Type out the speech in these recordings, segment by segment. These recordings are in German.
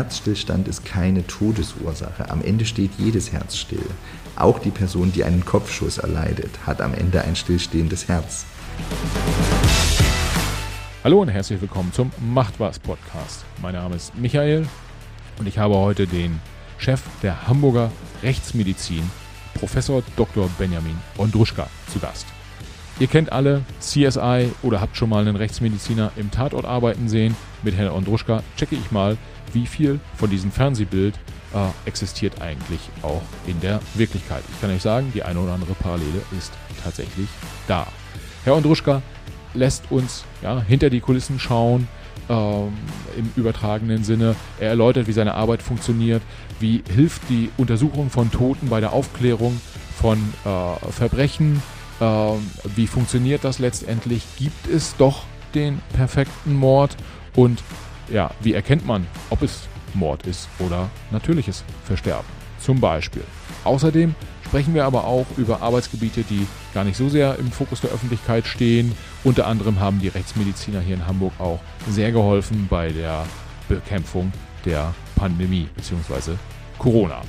Herzstillstand ist keine Todesursache. Am Ende steht jedes Herz still. Auch die Person, die einen Kopfschuss erleidet, hat am Ende ein stillstehendes Herz. Hallo und herzlich willkommen zum Macht was Podcast. Mein Name ist Michael und ich habe heute den Chef der Hamburger Rechtsmedizin, Professor Dr. Benjamin Ondruschka, zu Gast. Ihr kennt alle CSI oder habt schon mal einen Rechtsmediziner im Tatort arbeiten sehen. Mit Herrn Ondruschka checke ich mal, wie viel von diesem Fernsehbild äh, existiert eigentlich auch in der Wirklichkeit. Ich kann euch sagen, die eine oder andere Parallele ist tatsächlich da. Herr Ondruschka lässt uns ja, hinter die Kulissen schauen, ähm, im übertragenen Sinne. Er erläutert, wie seine Arbeit funktioniert, wie hilft die Untersuchung von Toten bei der Aufklärung von äh, Verbrechen, wie funktioniert das letztendlich? Gibt es doch den perfekten Mord? Und ja, wie erkennt man, ob es Mord ist oder natürliches Versterben? Zum Beispiel. Außerdem sprechen wir aber auch über Arbeitsgebiete, die gar nicht so sehr im Fokus der Öffentlichkeit stehen. Unter anderem haben die Rechtsmediziner hier in Hamburg auch sehr geholfen bei der Bekämpfung der Pandemie bzw. Corona.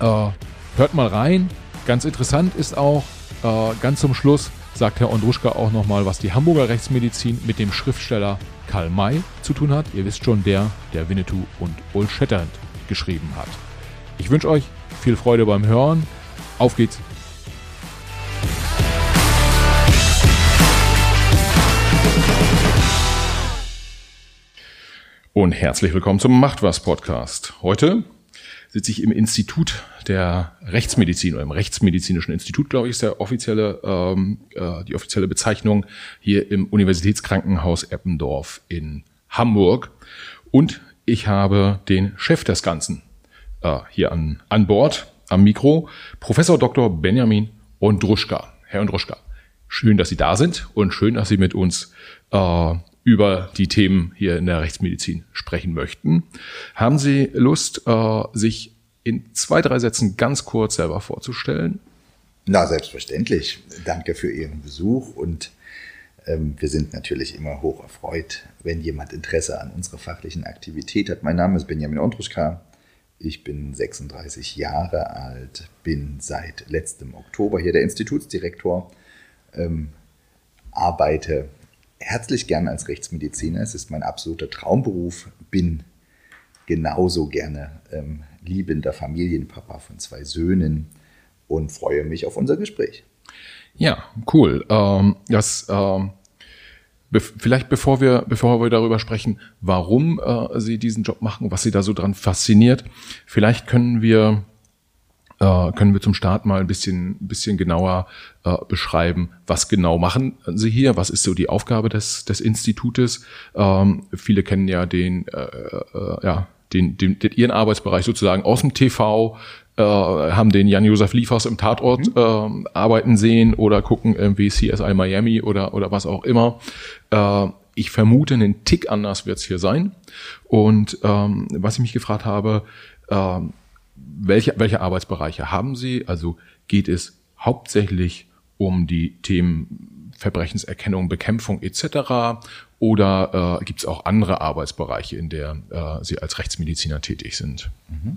Äh, hört mal rein. Ganz interessant ist auch, äh, ganz zum Schluss sagt Herr Ondruschka auch nochmal, was die Hamburger Rechtsmedizin mit dem Schriftsteller Karl May zu tun hat. Ihr wisst schon, der, der Winnetou und Old Shatterhand geschrieben hat. Ich wünsche euch viel Freude beim Hören. Auf geht's! Und herzlich willkommen zum Macht was Podcast. Heute sitze ich im Institut der Rechtsmedizin oder im Rechtsmedizinischen Institut, glaube ich, ist der offizielle, ähm, äh, die offizielle Bezeichnung hier im Universitätskrankenhaus Eppendorf in Hamburg. Und ich habe den Chef des Ganzen äh, hier an, an Bord, am Mikro, Professor Dr. Benjamin Ondruschka. Herr Ondruschka, schön, dass Sie da sind und schön, dass Sie mit uns äh, über die Themen hier in der Rechtsmedizin sprechen möchten. Haben Sie Lust, äh, sich in zwei, drei Sätzen ganz kurz selber vorzustellen? Na, selbstverständlich. Danke für Ihren Besuch und ähm, wir sind natürlich immer hoch erfreut, wenn jemand Interesse an unserer fachlichen Aktivität hat. Mein Name ist Benjamin Ondruschka. Ich bin 36 Jahre alt, bin seit letztem Oktober hier der Institutsdirektor, ähm, arbeite herzlich gern als Rechtsmediziner. Es ist mein absoluter Traumberuf, bin genauso gerne ähm, liebender Familienpapa von zwei Söhnen und freue mich auf unser Gespräch. Ja, cool. Ähm, das ähm, be vielleicht bevor wir bevor wir darüber sprechen, warum äh, Sie diesen Job machen, was Sie da so dran fasziniert, vielleicht können wir äh, können wir zum Start mal ein bisschen bisschen genauer äh, beschreiben, was genau machen Sie hier, was ist so die Aufgabe des des Institutes. Ähm, viele kennen ja den äh, äh, ja den, den, den, ihren Arbeitsbereich sozusagen aus dem TV, äh, haben den Jan-Josef Liefers im Tatort mhm. äh, arbeiten sehen oder gucken irgendwie CSI Miami oder, oder was auch immer. Äh, ich vermute, einen Tick anders wird es hier sein. Und ähm, was ich mich gefragt habe, äh, welche, welche Arbeitsbereiche haben Sie? Also geht es hauptsächlich um die Themen Verbrechenserkennung, Bekämpfung etc. Oder äh, gibt es auch andere Arbeitsbereiche, in der äh, Sie als Rechtsmediziner tätig sind? Mhm.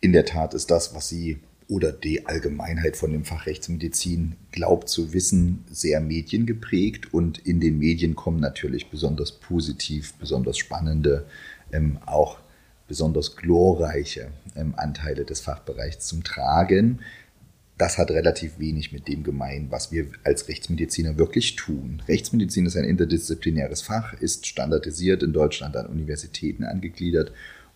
In der Tat ist das, was Sie oder die Allgemeinheit von dem Fach Rechtsmedizin glaubt zu wissen, sehr mediengeprägt. Und in den Medien kommen natürlich besonders positiv, besonders spannende, ähm, auch besonders glorreiche ähm, Anteile des Fachbereichs zum Tragen das hat relativ wenig mit dem gemein, was wir als Rechtsmediziner wirklich tun. Rechtsmedizin ist ein interdisziplinäres Fach, ist standardisiert in Deutschland an Universitäten angegliedert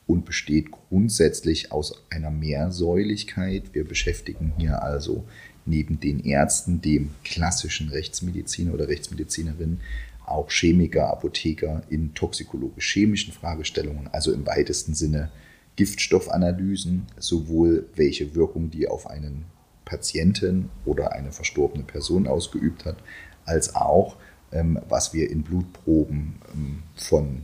und besteht grundsätzlich aus einer Mehrsäuligkeit. Wir beschäftigen hier also neben den Ärzten, dem klassischen Rechtsmediziner oder Rechtsmedizinerin, auch Chemiker, Apotheker in toxikologisch-chemischen Fragestellungen, also im weitesten Sinne Giftstoffanalysen, sowohl welche Wirkung die auf einen Patientin oder eine verstorbene Person ausgeübt hat, als auch ähm, was wir in Blutproben ähm, von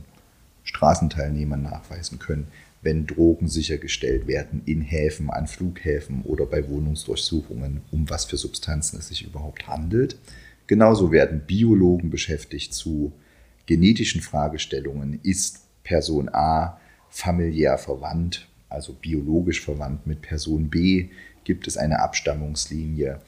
Straßenteilnehmern nachweisen können, wenn Drogen sichergestellt werden in Häfen, an Flughäfen oder bei Wohnungsdurchsuchungen, um was für Substanzen es sich überhaupt handelt. Genauso werden Biologen beschäftigt zu genetischen Fragestellungen. Ist Person A familiär verwandt, also biologisch verwandt mit Person B? Gibt es eine Abstammungslinie?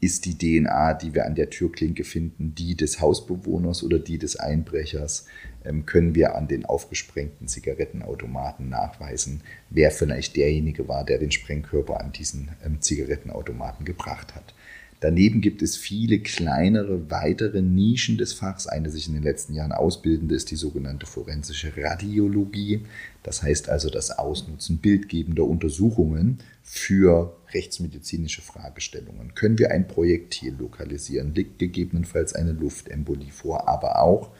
Ist die DNA, die wir an der Türklinke finden, die des Hausbewohners oder die des Einbrechers? Ähm, können wir an den aufgesprengten Zigarettenautomaten nachweisen, wer vielleicht derjenige war, der den Sprengkörper an diesen ähm, Zigarettenautomaten gebracht hat? Daneben gibt es viele kleinere, weitere Nischen des Fachs. Eine sich in den letzten Jahren ausbildende ist die sogenannte forensische Radiologie. Das heißt also das Ausnutzen bildgebender Untersuchungen für rechtsmedizinische Fragestellungen. Können wir ein Projektil lokalisieren? Liegt gegebenenfalls eine Luftembolie vor? Aber auch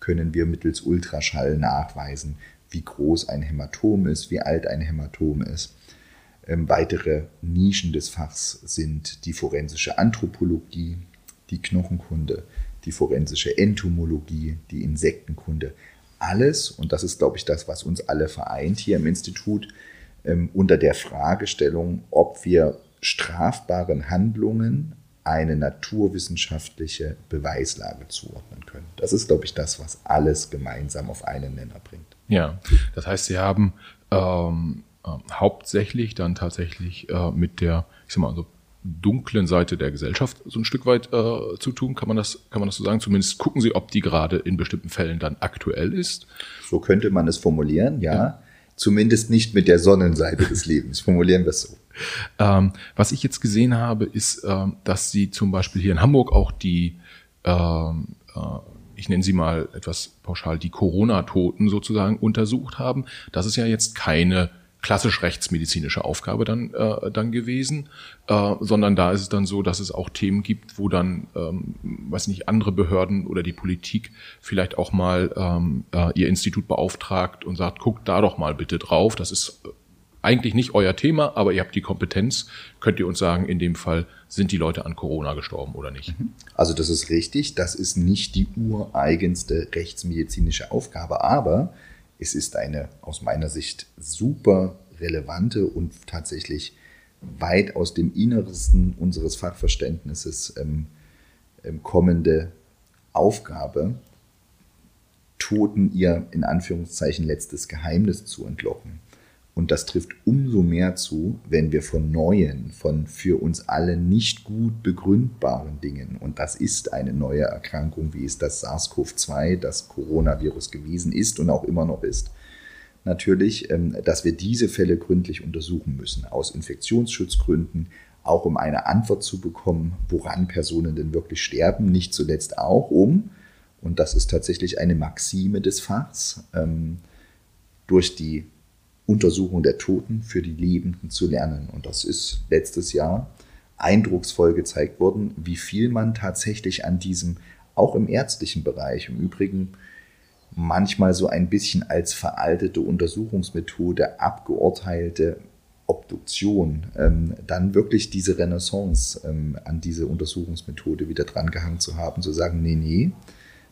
können wir mittels Ultraschall nachweisen, wie groß ein Hämatom ist, wie alt ein Hämatom ist weitere Nischen des Fachs sind die forensische Anthropologie, die Knochenkunde, die forensische Entomologie, die Insektenkunde. Alles, und das ist, glaube ich, das, was uns alle vereint hier im Institut, ähm, unter der Fragestellung, ob wir strafbaren Handlungen eine naturwissenschaftliche Beweislage zuordnen können. Das ist, glaube ich, das, was alles gemeinsam auf einen Nenner bringt. Ja, das heißt, Sie haben ähm, äh, hauptsächlich dann tatsächlich äh, mit der, ich sag mal, also dunklen Seite der Gesellschaft so ein Stück weit äh, zu tun, kann man das, kann man das so sagen? Zumindest gucken Sie, ob die gerade in bestimmten Fällen dann aktuell ist. So könnte man es formulieren, ja. ja. Zumindest nicht mit der Sonnenseite des Lebens. Formulieren wir es so. Ähm, was ich jetzt gesehen habe, ist, ähm, dass Sie zum Beispiel hier in Hamburg auch die ähm, äh, ich nenne sie mal etwas pauschal, die Corona-Toten sozusagen untersucht haben. Das ist ja jetzt keine klassisch rechtsmedizinische Aufgabe dann, äh, dann gewesen, äh, sondern da ist es dann so, dass es auch Themen gibt, wo dann, ähm, weiß nicht, andere Behörden oder die Politik vielleicht auch mal ähm, äh, ihr Institut beauftragt und sagt, guckt da doch mal bitte drauf. Das ist eigentlich nicht euer Thema, aber ihr habt die Kompetenz. Könnt ihr uns sagen, in dem Fall sind die Leute an Corona gestorben oder nicht? Also das ist richtig. Das ist nicht die ureigenste rechtsmedizinische Aufgabe, aber es ist eine aus meiner Sicht super relevante und tatsächlich weit aus dem Innersten unseres Fachverständnisses ähm, ähm, kommende Aufgabe, Toten ihr in Anführungszeichen letztes Geheimnis zu entlocken. Und das trifft umso mehr zu, wenn wir von neuen, von für uns alle nicht gut begründbaren Dingen, und das ist eine neue Erkrankung, wie es das SARS-CoV-2, das Coronavirus gewesen ist und auch immer noch ist, natürlich, ähm, dass wir diese Fälle gründlich untersuchen müssen, aus Infektionsschutzgründen, auch um eine Antwort zu bekommen, woran Personen denn wirklich sterben, nicht zuletzt auch um, und das ist tatsächlich eine Maxime des Fachs, ähm, durch die Untersuchung der Toten für die Lebenden zu lernen. Und das ist letztes Jahr eindrucksvoll gezeigt worden, wie viel man tatsächlich an diesem, auch im ärztlichen Bereich, im Übrigen manchmal so ein bisschen als veraltete Untersuchungsmethode abgeurteilte Obduktion, ähm, dann wirklich diese Renaissance ähm, an diese Untersuchungsmethode wieder drangehangen zu haben, zu sagen, nee, nee,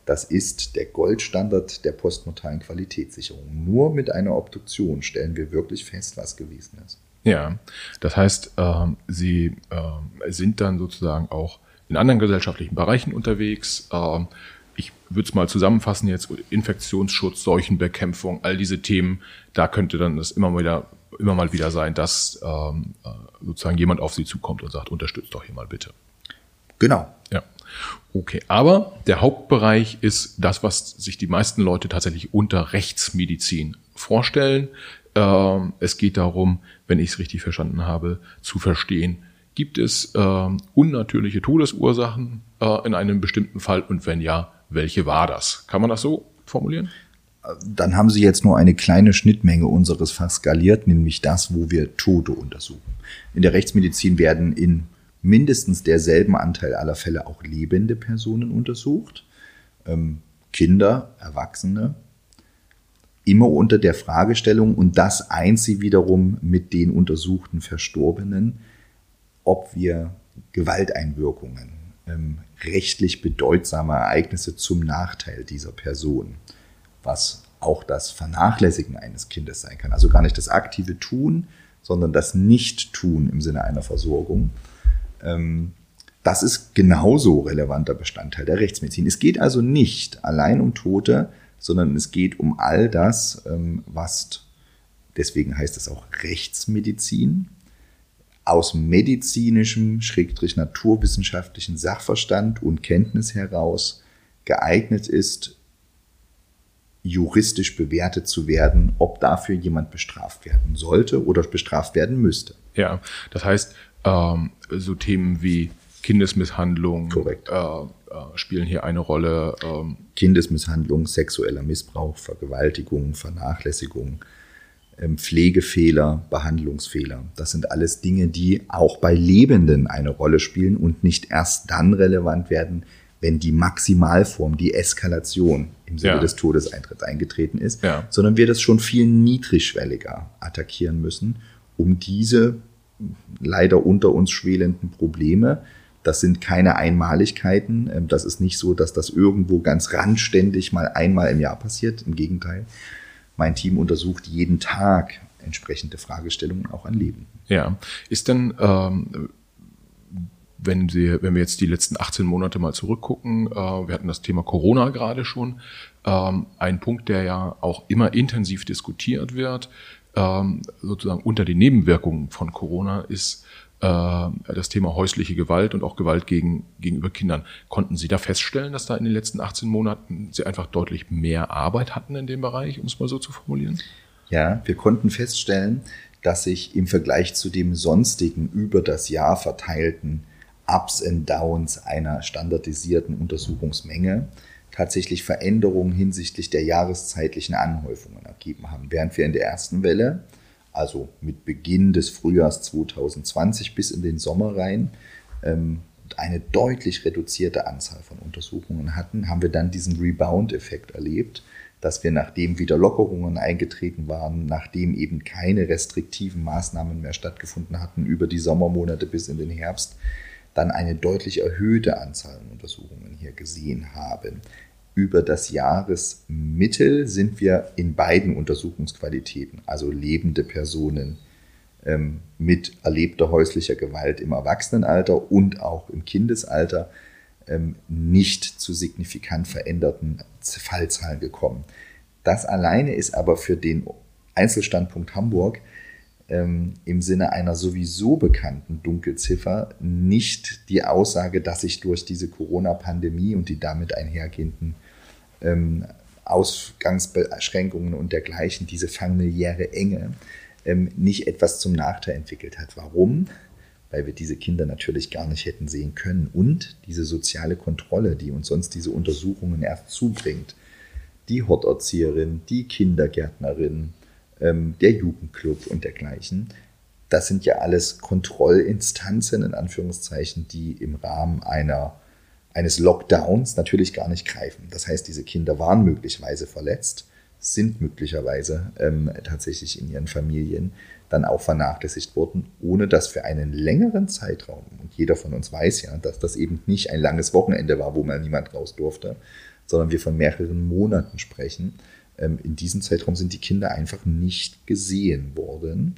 das ist der Goldstandard der postmortalen Qualitätssicherung. Nur mit einer Obduktion stellen wir wirklich fest, was gewesen ist. Ja, das heißt, äh, Sie äh, sind dann sozusagen auch in anderen gesellschaftlichen Bereichen unterwegs. Äh, ich würde es mal zusammenfassen jetzt, Infektionsschutz, Seuchenbekämpfung, all diese Themen, da könnte dann das immer mal wieder, immer mal wieder sein, dass ähm, äh, sozusagen jemand auf Sie zukommt und sagt, unterstützt doch hier mal bitte. Genau. Ja. Okay, aber der Hauptbereich ist das, was sich die meisten Leute tatsächlich unter Rechtsmedizin vorstellen. Ähm, es geht darum, wenn ich es richtig verstanden habe, zu verstehen, gibt es äh, unnatürliche Todesursachen äh, in einem bestimmten Fall und wenn ja, welche war das? Kann man das so formulieren? Dann haben Sie jetzt nur eine kleine Schnittmenge unseres Fachs skaliert, nämlich das, wo wir Tote untersuchen. In der Rechtsmedizin werden in mindestens derselben Anteil aller Fälle auch lebende Personen untersucht. Ähm, Kinder, Erwachsene, immer unter der Fragestellung, und das eint sie wiederum mit den untersuchten Verstorbenen, ob wir Gewalteinwirkungen, ähm, rechtlich bedeutsame Ereignisse zum Nachteil dieser Person, was auch das Vernachlässigen eines Kindes sein kann. Also gar nicht das aktive Tun, sondern das Nicht-Tun im Sinne einer Versorgung das ist genauso relevanter Bestandteil der Rechtsmedizin. Es geht also nicht allein um Tote, sondern es geht um all das, ähm, was Deswegen heißt es auch Rechtsmedizin. Aus medizinischem, schrägstrich naturwissenschaftlichen Sachverstand und Kenntnis heraus geeignet ist, juristisch bewertet zu werden, ob dafür jemand bestraft werden sollte oder bestraft werden müsste. Ja, das heißt, ähm, so Themen wie Kindesmisshandlung Korrekt. Äh, äh, spielen hier eine Rolle. Ähm. Kindesmisshandlung, sexueller Missbrauch, Vergewaltigung, Vernachlässigung, ähm, Pflegefehler, Behandlungsfehler. Das sind alles Dinge, die auch bei Lebenden eine Rolle spielen und nicht erst dann relevant werden, wenn die Maximalform, die Eskalation im Sinne Ja. des Todeseintritts eingetreten ist, Ja. sondern wir das schon viel niedrigschwelliger attackieren müssen, um diese leider unter uns schwelenden Probleme, das sind keine Einmaligkeiten, ähm, das ist nicht so, dass das irgendwo ganz randständig mal einmal im Jahr passiert, im Gegenteil. Mein Team untersucht jeden Tag entsprechende Fragestellungen auch an Leben. Ja, ist denn, ähm, wenn, Sie, wenn wir jetzt die letzten 18 Monate mal zurückgucken, äh, wir hatten das Thema Corona gerade schon, ähm, ein Punkt, der ja auch immer intensiv diskutiert wird, ähm, sozusagen unter den Nebenwirkungen von Corona, ist äh, das Thema häusliche Gewalt und auch Gewalt gegen, gegenüber Kindern. Konnten Sie da feststellen, dass da in den letzten 18 Monaten Sie einfach deutlich mehr Arbeit hatten in dem Bereich, um es mal so zu formulieren? Ja, wir konnten feststellen, dass sich im Vergleich zu dem sonstigen über das Jahr verteilten Ups and Downs einer standardisierten Untersuchungsmenge tatsächlich Veränderungen hinsichtlich der jahreszeitlichen Anhäufungen ergeben haben. Während wir in der ersten Welle, also mit Beginn des Frühjahrs 2020 bis in den Sommer rein, ähm, eine deutlich reduzierte Anzahl von Untersuchungen hatten, haben wir dann diesen Rebound-Effekt erlebt, dass wir, nachdem wieder Lockerungen eingetreten waren, nachdem eben keine restriktiven Maßnahmen mehr stattgefunden hatten über die Sommermonate bis in den Herbst, dann eine deutlich erhöhte Anzahl an Untersuchungen hier gesehen haben. Über das Jahresmittel sind wir in beiden Untersuchungsqualitäten, also lebende Personen ähm, mit erlebter häuslicher Gewalt im Erwachsenenalter und auch im Kindesalter, ähm, nicht zu signifikant veränderten Fallzahlen gekommen. Das alleine ist aber für den Einzelstandpunkt Hamburg ähm, im Sinne einer sowieso bekannten Dunkelziffer nicht die Aussage, dass sich durch diese Corona-Pandemie und die damit einhergehenden ähm, Ausgangsbeschränkungen und dergleichen, diese familiäre Enge, ähm, nicht etwas zum Nachteil entwickelt hat. Warum? Weil wir diese Kinder natürlich gar nicht hätten sehen können und diese soziale Kontrolle, die uns sonst diese Untersuchungen erst zubringt, die Horterzieherin, die Kindergärtnerin, ähm, der Jugendclub und dergleichen, das sind ja alles Kontrollinstanzen in Anführungszeichen, die im Rahmen einer, eines Lockdowns natürlich gar nicht greifen. Das heißt, diese Kinder waren möglicherweise verletzt, sind möglicherweise ähm, tatsächlich in ihren Familien dann auch vernachlässigt worden, ohne dass für einen längeren Zeitraum, und jeder von uns weiß ja, dass das eben nicht ein langes Wochenende war, wo mal niemand raus durfte, sondern wir von mehreren Monaten sprechen. Ähm, in diesem Zeitraum sind die Kinder einfach nicht gesehen worden.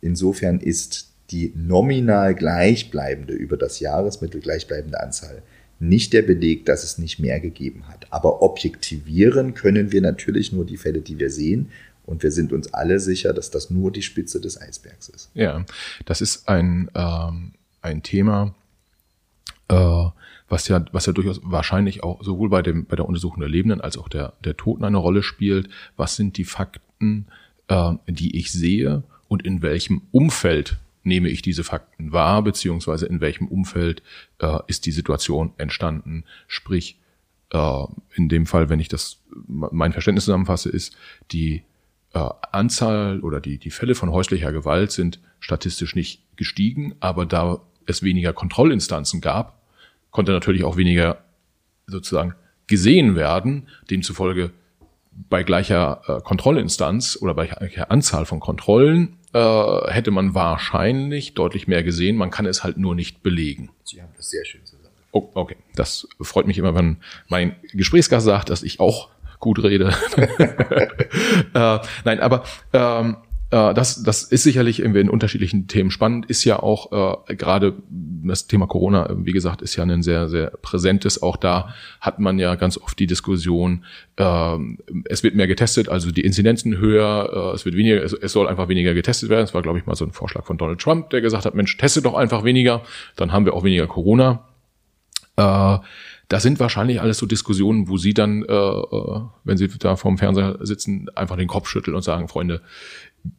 Insofern ist die nominal gleichbleibende, über das Jahresmittel gleichbleibende Anzahl nicht der Beleg, dass es nicht mehr gegeben hat. Aber objektivieren können wir natürlich nur die Fälle, die wir sehen. Und wir sind uns alle sicher, dass das nur die Spitze des Eisbergs ist. Ja, das ist ein, ähm, ein Thema, äh, was ja, was ja durchaus wahrscheinlich auch sowohl bei dem, bei der Untersuchung der Lebenden als auch der, der Toten eine Rolle spielt. Was sind die Fakten, äh, die ich sehe und in welchem Umfeld nehme ich diese Fakten wahr, beziehungsweise in welchem Umfeld äh, ist die Situation entstanden? Sprich, äh, in dem Fall, wenn ich das, mein Verständnis zusammenfasse, ist, die äh, Anzahl oder die, die Fälle von häuslicher Gewalt sind statistisch nicht gestiegen, aber da es weniger Kontrollinstanzen gab, konnte natürlich auch weniger sozusagen gesehen werden. Demzufolge bei gleicher äh, Kontrollinstanz oder bei gleicher Anzahl von Kontrollen äh, hätte man wahrscheinlich deutlich mehr gesehen. Man kann es halt nur nicht belegen. Sie haben das sehr schön zusammen. Oh, okay, das freut mich immer, wenn mein Gesprächsgast sagt, dass ich auch gut rede. äh, nein, aber ähm, äh, äh, das, das ist sicherlich irgendwie in unterschiedlichen Themen spannend, ist ja auch äh, gerade das Thema Corona, wie gesagt, ist ja ein sehr, sehr präsentes. Auch da hat man ja ganz oft die Diskussion, äh, es wird mehr getestet, also die Inzidenzen höher, äh, es wird weniger, es, es soll einfach weniger getestet werden. Das war, glaube ich, mal so ein Vorschlag von Donald Trump, der gesagt hat, Mensch, teste doch einfach weniger, dann haben wir auch weniger Corona. Äh, das sind wahrscheinlich alles so Diskussionen, wo Sie dann, äh, äh, wenn Sie da vorm Fernseher sitzen, einfach den Kopf schütteln und sagen, Freunde,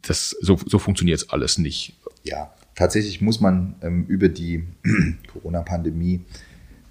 das, so, so funktioniert es alles nicht. Ja, tatsächlich muss man ähm, über die Corona-Pandemie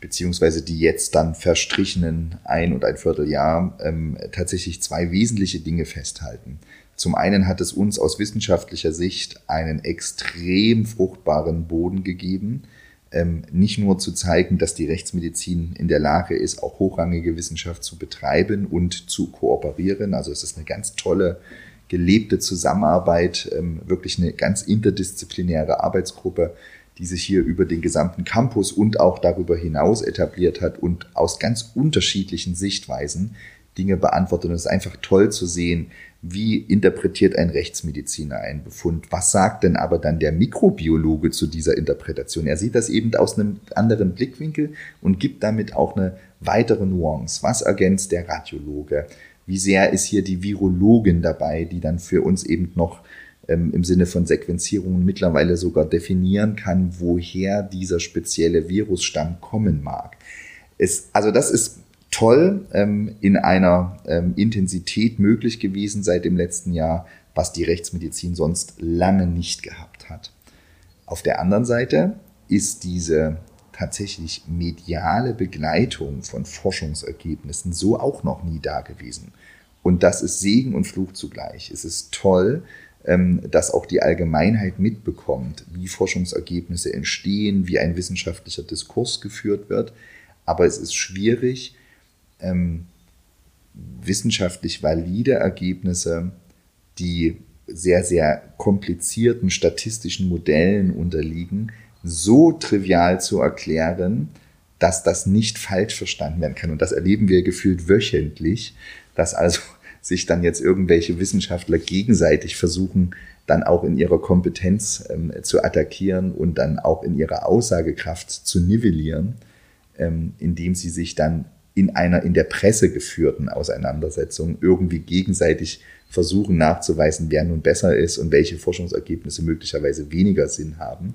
beziehungsweise die jetzt dann verstrichenen ein und ein Vierteljahr ähm, tatsächlich zwei wesentliche Dinge festhalten. Zum einen hat es uns aus wissenschaftlicher Sicht einen extrem fruchtbaren Boden gegeben, ähm, nicht nur zu zeigen, dass die Rechtsmedizin in der Lage ist, auch hochrangige Wissenschaft zu betreiben und zu kooperieren. Also es ist eine ganz tolle gelebte Zusammenarbeit, ähm, wirklich eine ganz interdisziplinäre Arbeitsgruppe, die sich hier über den gesamten Campus und auch darüber hinaus etabliert hat und aus ganz unterschiedlichen Sichtweisen Dinge beantwortet. Und es ist einfach toll zu sehen, wie interpretiert ein Rechtsmediziner einen Befund? Was sagt denn aber dann der Mikrobiologe zu dieser Interpretation? Er sieht das eben aus einem anderen Blickwinkel und gibt damit auch eine weitere Nuance. Was ergänzt der Radiologe? Wie sehr ist hier die Virologin dabei, die dann für uns eben noch ähm, im Sinne von Sequenzierungen mittlerweile sogar definieren kann, woher dieser spezielle Virusstamm kommen mag? Es, also das ist toll ähm, in einer ähm, Intensität möglich gewesen seit dem letzten Jahr, was die Rechtsmedizin sonst lange nicht gehabt hat. Auf der anderen Seite ist diese tatsächlich mediale Begleitung von Forschungsergebnissen so auch noch nie da gewesen. Und das ist Segen und Fluch zugleich. Es ist toll, ähm, dass auch die Allgemeinheit mitbekommt, wie Forschungsergebnisse entstehen, wie ein wissenschaftlicher Diskurs geführt wird. Aber es ist schwierig, ähm, wissenschaftlich valide Ergebnisse, die sehr, sehr komplizierten statistischen Modellen unterliegen, so trivial zu erklären, dass das nicht falsch verstanden werden kann. Und das erleben wir gefühlt wöchentlich, dass also sich dann jetzt irgendwelche Wissenschaftler gegenseitig versuchen, dann auch in ihrer Kompetenz ähm, zu attackieren und dann auch in ihrer Aussagekraft zu nivellieren, ähm, indem sie sich dann in einer in der Presse geführten Auseinandersetzung irgendwie gegenseitig versuchen nachzuweisen, wer nun besser ist und welche Forschungsergebnisse möglicherweise weniger Sinn haben.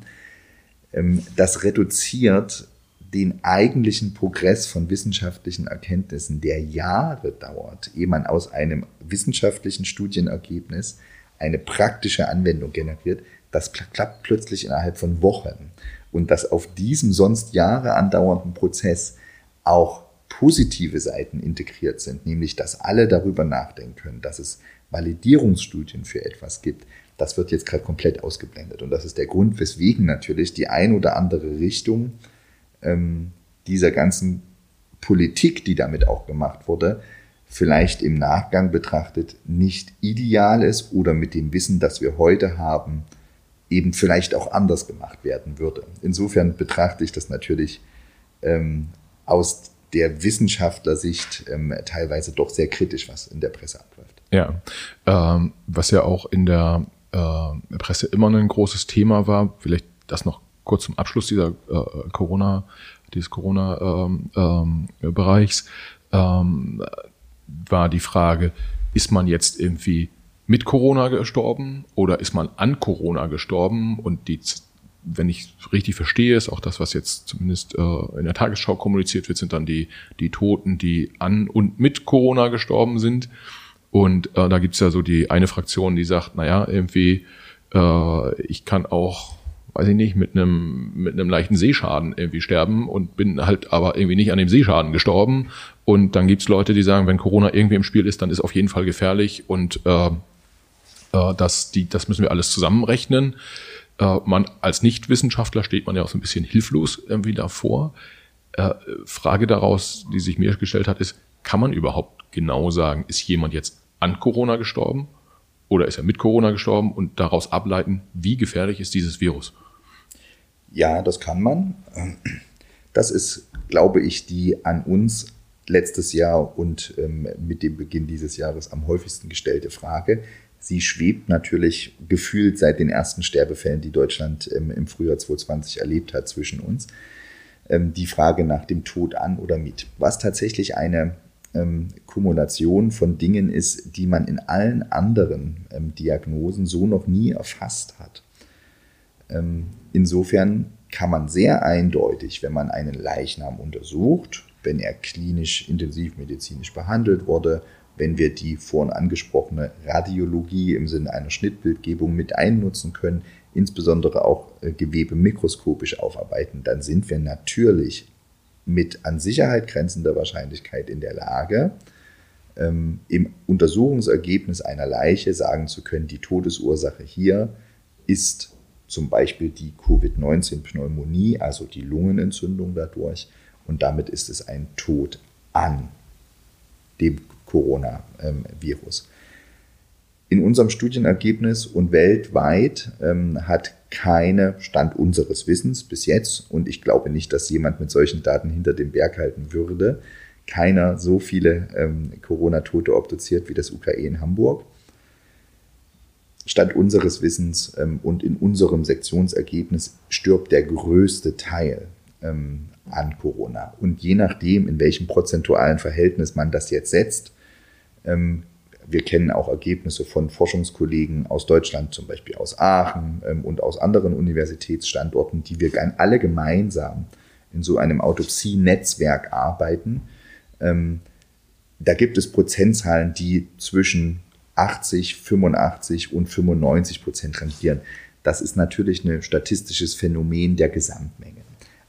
Ähm, das reduziert den eigentlichen Progress von wissenschaftlichen Erkenntnissen, der Jahre dauert, ehe man aus einem wissenschaftlichen Studienergebnis eine praktische Anwendung generiert, das klappt plötzlich innerhalb von Wochen. Und dass auf diesem sonst Jahre andauernden Prozess auch positive Seiten integriert sind, nämlich dass alle darüber nachdenken können, dass es Validierungsstudien für etwas gibt, das wird jetzt gerade komplett ausgeblendet. Und das ist der Grund, weswegen natürlich die ein oder andere Richtung ähm, dieser ganzen Politik, die damit auch gemacht wurde, vielleicht im Nachgang betrachtet nicht ideal ist oder mit dem Wissen, das wir heute haben, eben vielleicht auch anders gemacht werden würde. Insofern betrachte ich das natürlich ähm, aus der Wissenschaftlersicht ähm, teilweise doch sehr kritisch, was in der Presse abläuft. Ja, ähm, was ja auch in der äh, Presse immer ein großes Thema war, vielleicht das noch kurz zum Abschluss dieser äh, Corona, dieses Corona-Bereichs, ähm, ähm, war die Frage, ist man jetzt irgendwie mit Corona gestorben oder ist man an Corona gestorben? Und die wenn ich richtig verstehe, ist auch das, was jetzt zumindest äh, in der Tagesschau kommuniziert wird, sind dann die, die Toten, die an und mit Corona gestorben sind. Und äh, da gibt's ja so die eine Fraktion, die sagt, naja, irgendwie, äh, ich kann auch, weiß ich nicht, mit einem mit einem leichten Seeschaden irgendwie sterben und bin halt aber irgendwie nicht an dem Seeschaden gestorben. Und dann gibt's Leute, die sagen, wenn Corona irgendwie im Spiel ist, dann ist auf jeden Fall gefährlich und äh, äh, das, die, das müssen wir alles zusammenrechnen. Äh, man als Nichtwissenschaftler steht man ja auch so ein bisschen hilflos irgendwie davor. Äh, Frage daraus, die sich mir gestellt hat, ist, kann man überhaupt genau sagen, ist jemand jetzt an Corona gestorben oder ist er mit Corona gestorben und daraus ableiten, wie gefährlich ist dieses Virus? Ja, das kann man. Das ist, glaube ich, die an uns letztes Jahr und ähm, mit dem Beginn dieses Jahres am häufigsten gestellte Frage. sie schwebt natürlich gefühlt seit den ersten Sterbefällen, die Deutschland ähm, im Frühjahr 2020 erlebt hat, zwischen uns. Ähm, die Frage nach dem Tod an oder mit. Was tatsächlich eine ähm, Kumulation von Dingen ist, die man in allen anderen ähm, Diagnosen so noch nie erfasst hat. Ähm, insofern kann man sehr eindeutig, wenn man einen Leichnam untersucht, wenn er klinisch intensivmedizinisch behandelt wurde, wenn wir die vorhin angesprochene Radiologie im Sinne einer Schnittbildgebung mit einnutzen können, insbesondere auch äh, Gewebe mikroskopisch aufarbeiten, dann sind wir natürlich mit an Sicherheit grenzender Wahrscheinlichkeit in der Lage, ähm, im Untersuchungsergebnis einer Leiche sagen zu können, die Todesursache hier ist zum Beispiel die Covid-19-Pneumonie, also die Lungenentzündung dadurch, und damit ist es ein Tod an dem Coronavirus. In unserem Studienergebnis und weltweit ähm, hat keine Stand unseres Wissens bis jetzt, und ich glaube nicht, dass jemand mit solchen Daten hinter dem Berg halten würde, keiner so viele ähm, Corona-Tote obduziert wie das UKE in Hamburg. Stand unseres Wissens ähm, und in unserem Sektionsergebnis stirbt der größte Teil ähm, an Corona. Und je nachdem, in welchem prozentualen Verhältnis man das jetzt setzt, ähm, wir kennen auch Ergebnisse von Forschungskollegen aus Deutschland, zum Beispiel aus Aachen ähm, und aus anderen Universitätsstandorten, die wir alle gemeinsam in so einem Autopsie-Netzwerk arbeiten. Ähm, da gibt es Prozentzahlen, die zwischen 80, 85 und 95 Prozent rangieren. Das ist natürlich ein statistisches Phänomen der Gesamtmenge.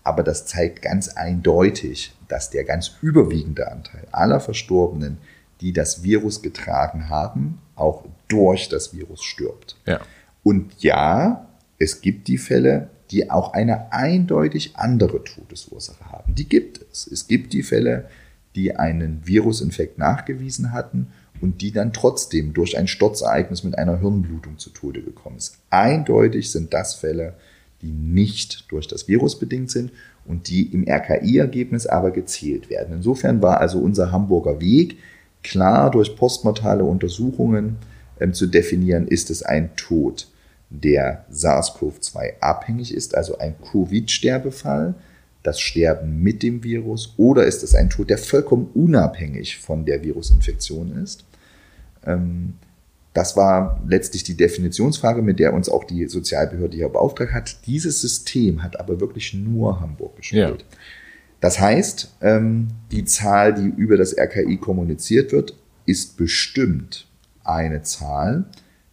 Aber das zeigt ganz eindeutig, dass der ganz überwiegende Anteil aller Verstorbenen die das Virus getragen haben, auch durch das Virus stirbt. Ja. Und ja, es gibt die Fälle, die auch eine eindeutig andere Todesursache haben. Die gibt es. Es gibt die Fälle, die einen Virusinfekt nachgewiesen hatten und die dann trotzdem durch ein Sturzereignis mit einer Hirnblutung zu Tode gekommen sind. Eindeutig sind das Fälle, die nicht durch das Virus bedingt sind und die im RKI-Ergebnis aber gezählt werden. Insofern war also unser Hamburger Weg, klar durch postmortale Untersuchungen ähm, zu definieren, ist es ein Tod, der SARS-CoV-2 abhängig ist, also ein Covid-Sterbefall, das Sterben mit dem Virus, oder ist es ein Tod, der vollkommen unabhängig von der Virusinfektion ist. Ähm, das war letztlich die Definitionsfrage, mit der uns auch die Sozialbehörde hier beauftragt hat. Dieses System hat aber wirklich nur Hamburg gespielt. Ja. Das heißt, ähm, die Zahl, die über das RKI kommuniziert wird, ist bestimmt eine Zahl,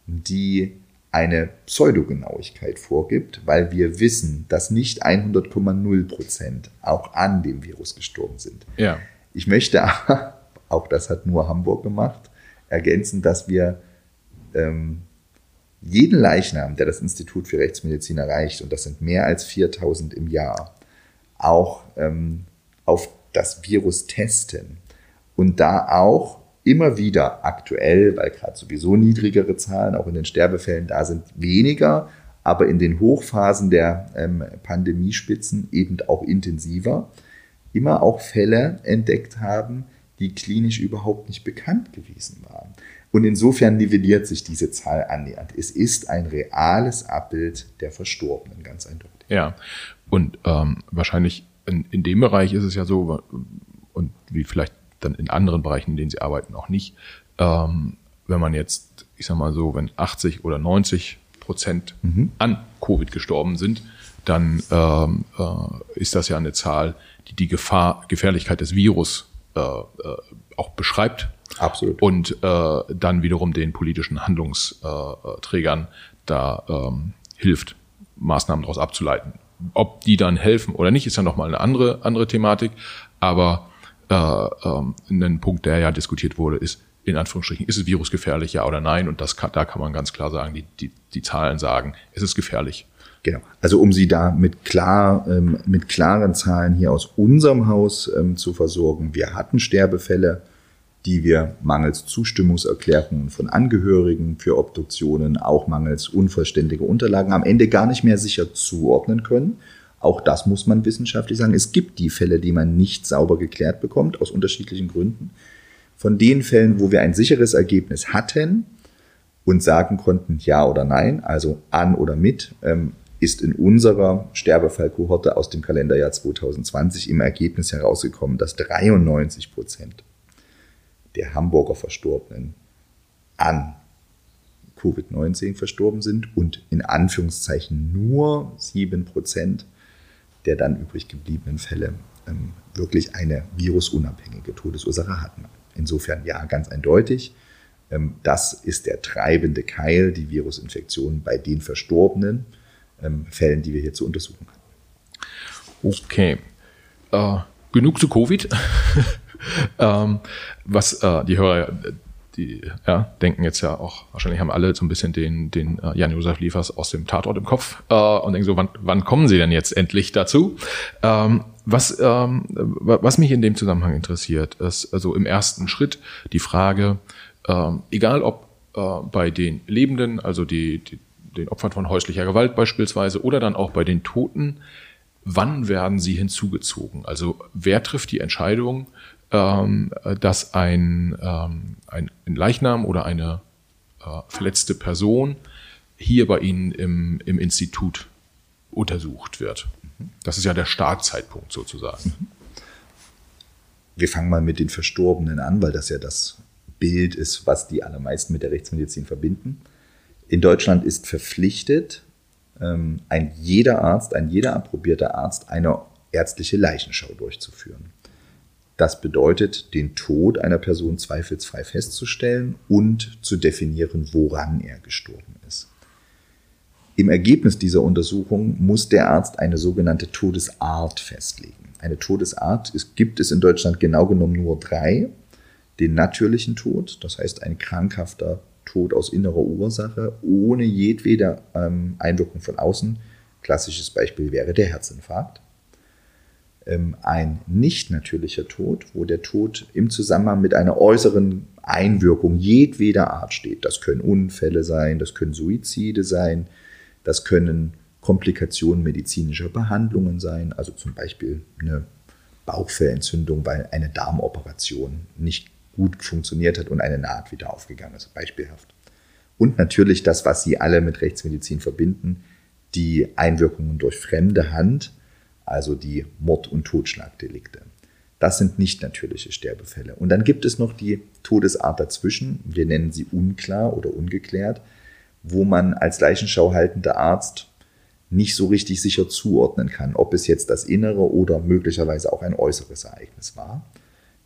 die eine Pseudogenauigkeit vorgibt, weil wir wissen, dass nicht 100,0 Prozent auch an dem Virus gestorben sind. Ja. Ich möchte aber, auch das hat nur Hamburg gemacht, ergänzen, dass wir ähm, jeden Leichnam, der das Institut für Rechtsmedizin erreicht, und das sind mehr als 4000 im Jahr, auch ähm, auf das Virus testen und da auch immer wieder aktuell, weil gerade sowieso niedrigere Zahlen auch in den Sterbefällen da sind, weniger, aber in den Hochphasen der ähm, Pandemiespitzen eben auch intensiver, immer auch Fälle entdeckt haben, die klinisch überhaupt nicht bekannt gewesen waren. Und insofern nivelliert sich diese Zahl annähernd. Es ist ein reales Abbild der Verstorbenen, ganz eindeutig. Ja, und ähm, wahrscheinlich in, in dem Bereich ist es ja so, und wie vielleicht dann in anderen Bereichen, in denen sie arbeiten, auch nicht, ähm, wenn man jetzt, ich sag mal so, wenn 80 oder 90 Prozent mhm. an Covid gestorben sind, dann ähm, äh, ist das ja eine Zahl, die die Gefahr, Gefährlichkeit des Virus äh, äh, auch beschreibt. Absolut. Und äh, dann wiederum den politischen Handlungsträgern da ähm, hilft, Maßnahmen daraus abzuleiten. Ob die dann helfen oder nicht, ist ja nochmal eine andere, andere Thematik. Aber äh, ähm, ein Punkt, der ja diskutiert wurde, ist, in Anführungsstrichen, ist es virusgefährlich, ja oder nein? Und das kann, da kann man ganz klar sagen, die, die, die Zahlen sagen, es ist gefährlich. Genau. Also um Sie da mit, klar, ähm, mit klaren Zahlen hier aus unserem Haus ähm, zu versorgen. Wir hatten Sterbefälle die wir mangels Zustimmungserklärungen von Angehörigen für Obduktionen, auch mangels unvollständiger Unterlagen am Ende gar nicht mehr sicher zuordnen können. Auch das muss man wissenschaftlich sagen. Es gibt die Fälle, die man nicht sauber geklärt bekommt, aus unterschiedlichen Gründen. Von den Fällen, wo wir ein sicheres Ergebnis hatten und sagen konnten, ja oder nein, also an oder mit, ähm, ist in unserer Sterbefallkohorte aus dem Kalenderjahr 2020 im Ergebnis herausgekommen, dass 93 Prozent der Hamburger Verstorbenen an Covid-19 verstorben sind und in Anführungszeichen nur 7 Prozent der dann übrig gebliebenen Fälle ähm, wirklich eine virusunabhängige Todesursache hatten. Insofern ja, ganz eindeutig. Ähm, das ist der treibende Keil, die Virusinfektion bei den verstorbenen ähm, Fällen, die wir hier zu untersuchen haben. Okay. Äh, genug zu Covid. ähm, was äh, die Hörer, die ja, denken jetzt ja auch, wahrscheinlich haben alle so ein bisschen den, den äh, Jan-Josef Liefers aus dem Tatort im Kopf äh, und denken so, wann, wann kommen sie denn jetzt endlich dazu? Ähm, was, ähm, was mich in dem Zusammenhang interessiert, ist also im ersten Schritt die Frage, ähm, egal ob äh, bei den Lebenden, also die, die, den Opfern von häuslicher Gewalt beispielsweise, oder dann auch bei den Toten, wann werden sie hinzugezogen? Also wer trifft die Entscheidung, ähm, dass ein, ähm, ein, ein, Leichnam oder eine äh, verletzte Person hier bei Ihnen im, im Institut untersucht wird? Das ist ja der Startzeitpunkt sozusagen. Wir fangen mal mit den Verstorbenen an, weil das ja das Bild ist, was die allermeisten mit der Rechtsmedizin verbinden. In Deutschland ist verpflichtet, ähm, ein jeder Arzt, ein jeder approbierter Arzt eine ärztliche Leichenschau durchzuführen. Das bedeutet, den Tod einer Person zweifelsfrei festzustellen und zu definieren, woran er gestorben ist. Im Ergebnis dieser Untersuchung muss der Arzt eine sogenannte Todesart festlegen. Eine Todesart ist, gibt es in Deutschland genau genommen nur drei. Den natürlichen Tod, das heißt ein krankhafter Tod aus innerer Ursache, ohne jedwede ähm, Einwirkung von außen. Klassisches Beispiel wäre der Herzinfarkt. Ähm, ein nicht natürlicher Tod, wo der Tod im Zusammenhang mit einer äußeren Einwirkung jedweder Art steht. Das können Unfälle sein, das können Suizide sein, das können Komplikationen medizinischer Behandlungen sein, also zum Beispiel eine Bauchfellentzündung, weil eine Darmoperation nicht gut funktioniert hat und eine Naht wieder aufgegangen ist, beispielhaft. Und natürlich das, was Sie alle mit Rechtsmedizin verbinden, die Einwirkungen durch fremde Hand, also die Mord- und Totschlagdelikte. Das sind nicht natürliche Sterbefälle. Und dann gibt es noch die Todesart dazwischen, wir nennen sie unklar oder ungeklärt, wo man als Leichenschau haltender Arzt nicht so richtig sicher zuordnen kann, ob es jetzt das innere oder möglicherweise auch ein äußeres Ereignis war.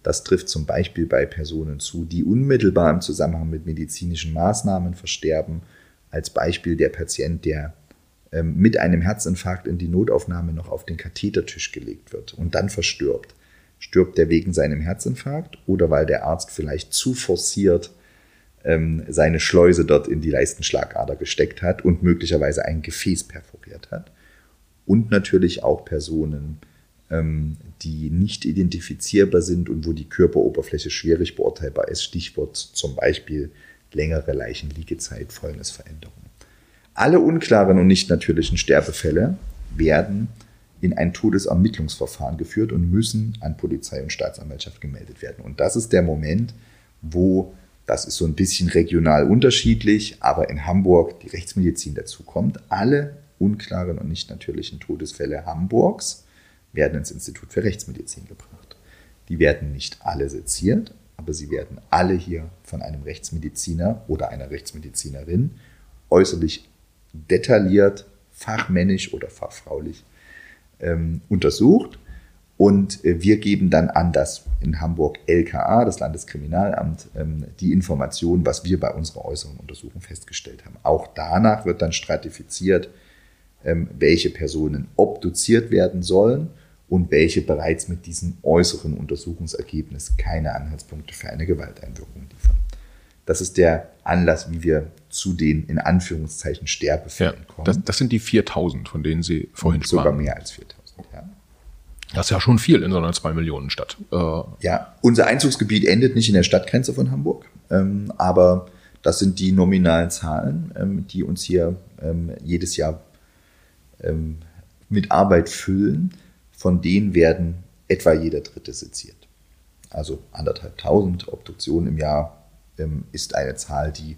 Das trifft zum Beispiel bei Personen zu, die unmittelbar im Zusammenhang mit medizinischen Maßnahmen versterben. Als Beispiel der Patient, der mit einem Herzinfarkt in die Notaufnahme noch auf den Kathetertisch gelegt wird und dann verstirbt. Stirbt er wegen seinem Herzinfarkt oder weil der Arzt vielleicht zu forciert ähm, seine Schleuse dort in die Leistenschlagader gesteckt hat und möglicherweise ein Gefäß perforiert hat. Und natürlich auch Personen, ähm, die nicht identifizierbar sind und wo die Körperoberfläche schwierig beurteilbar ist. Stichwort zum Beispiel längere Leichenliegezeit, Fäulnisveränderung. Alle unklaren und nicht natürlichen Sterbefälle werden in ein Todesermittlungsverfahren geführt und müssen an Polizei und Staatsanwaltschaft gemeldet werden. Und das ist der Moment, wo, das ist so ein bisschen regional unterschiedlich, aber in Hamburg die Rechtsmedizin dazu kommt, alle unklaren und nicht natürlichen Todesfälle Hamburgs werden ins Institut für Rechtsmedizin gebracht. Die werden nicht alle seziert, aber sie werden alle hier von einem Rechtsmediziner oder einer Rechtsmedizinerin äußerlich detailliert, fachmännisch oder fachfraulich ähm, untersucht. Und äh, wir geben dann an das in Hamburg LKA, das Landeskriminalamt, ähm, die Informationen, was wir bei unserer äußeren Untersuchung festgestellt haben. Auch danach wird dann stratifiziert, ähm, welche Personen obduziert werden sollen und welche bereits mit diesem äußeren Untersuchungsergebnis keine Anhaltspunkte für eine Gewalteinwirkung liefern. Das ist der Anlass, wie wir zu den in Anführungszeichen Sterbefällen ja, kommen. Das, das, sind die 4000, von denen Sie vorhin sprachen. Sogar mehr als 4000, ja. Das ist ja schon viel in so einer 2 Millionen Stadt. Äh, ja, unser Einzugsgebiet endet nicht in der Stadtgrenze von Hamburg, ähm, aber das sind die nominalen Zahlen, ähm, die uns hier ähm, jedes Jahr ähm, mit Arbeit füllen von denen werden etwa jeder Dritte seziert. Also anderthalb tausend Obduktionen im Jahr ist eine Zahl, die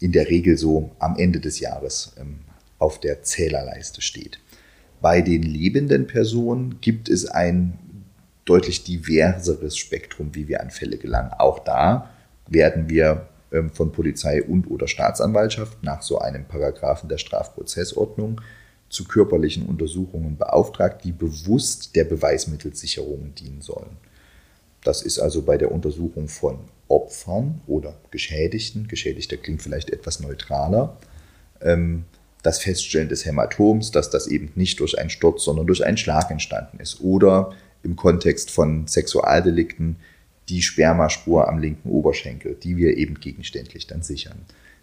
in der Regel so am Ende des Jahres ähm, auf der Zählerleiste steht. Bei den lebenden Personen gibt es ein deutlich diverseres Spektrum, wie wir an Fälle gelangen. Auch da werden wir ähm, von Polizei und oder Staatsanwaltschaft nach so einem Paragraphen der Strafprozessordnung zu körperlichen Untersuchungen beauftragt, die bewusst der Beweismittelsicherung dienen sollen. Das ist also bei der Untersuchung von Opfern oder Geschädigten, Geschädigter klingt vielleicht etwas neutraler, ähm, das Feststellen des Hämatoms, dass das eben nicht durch einen Sturz, sondern durch einen Schlag entstanden ist. Oder im Kontext von Sexualdelikten die Spermaspur am linken Oberschenkel, die wir eben gegenständlich dann sichern.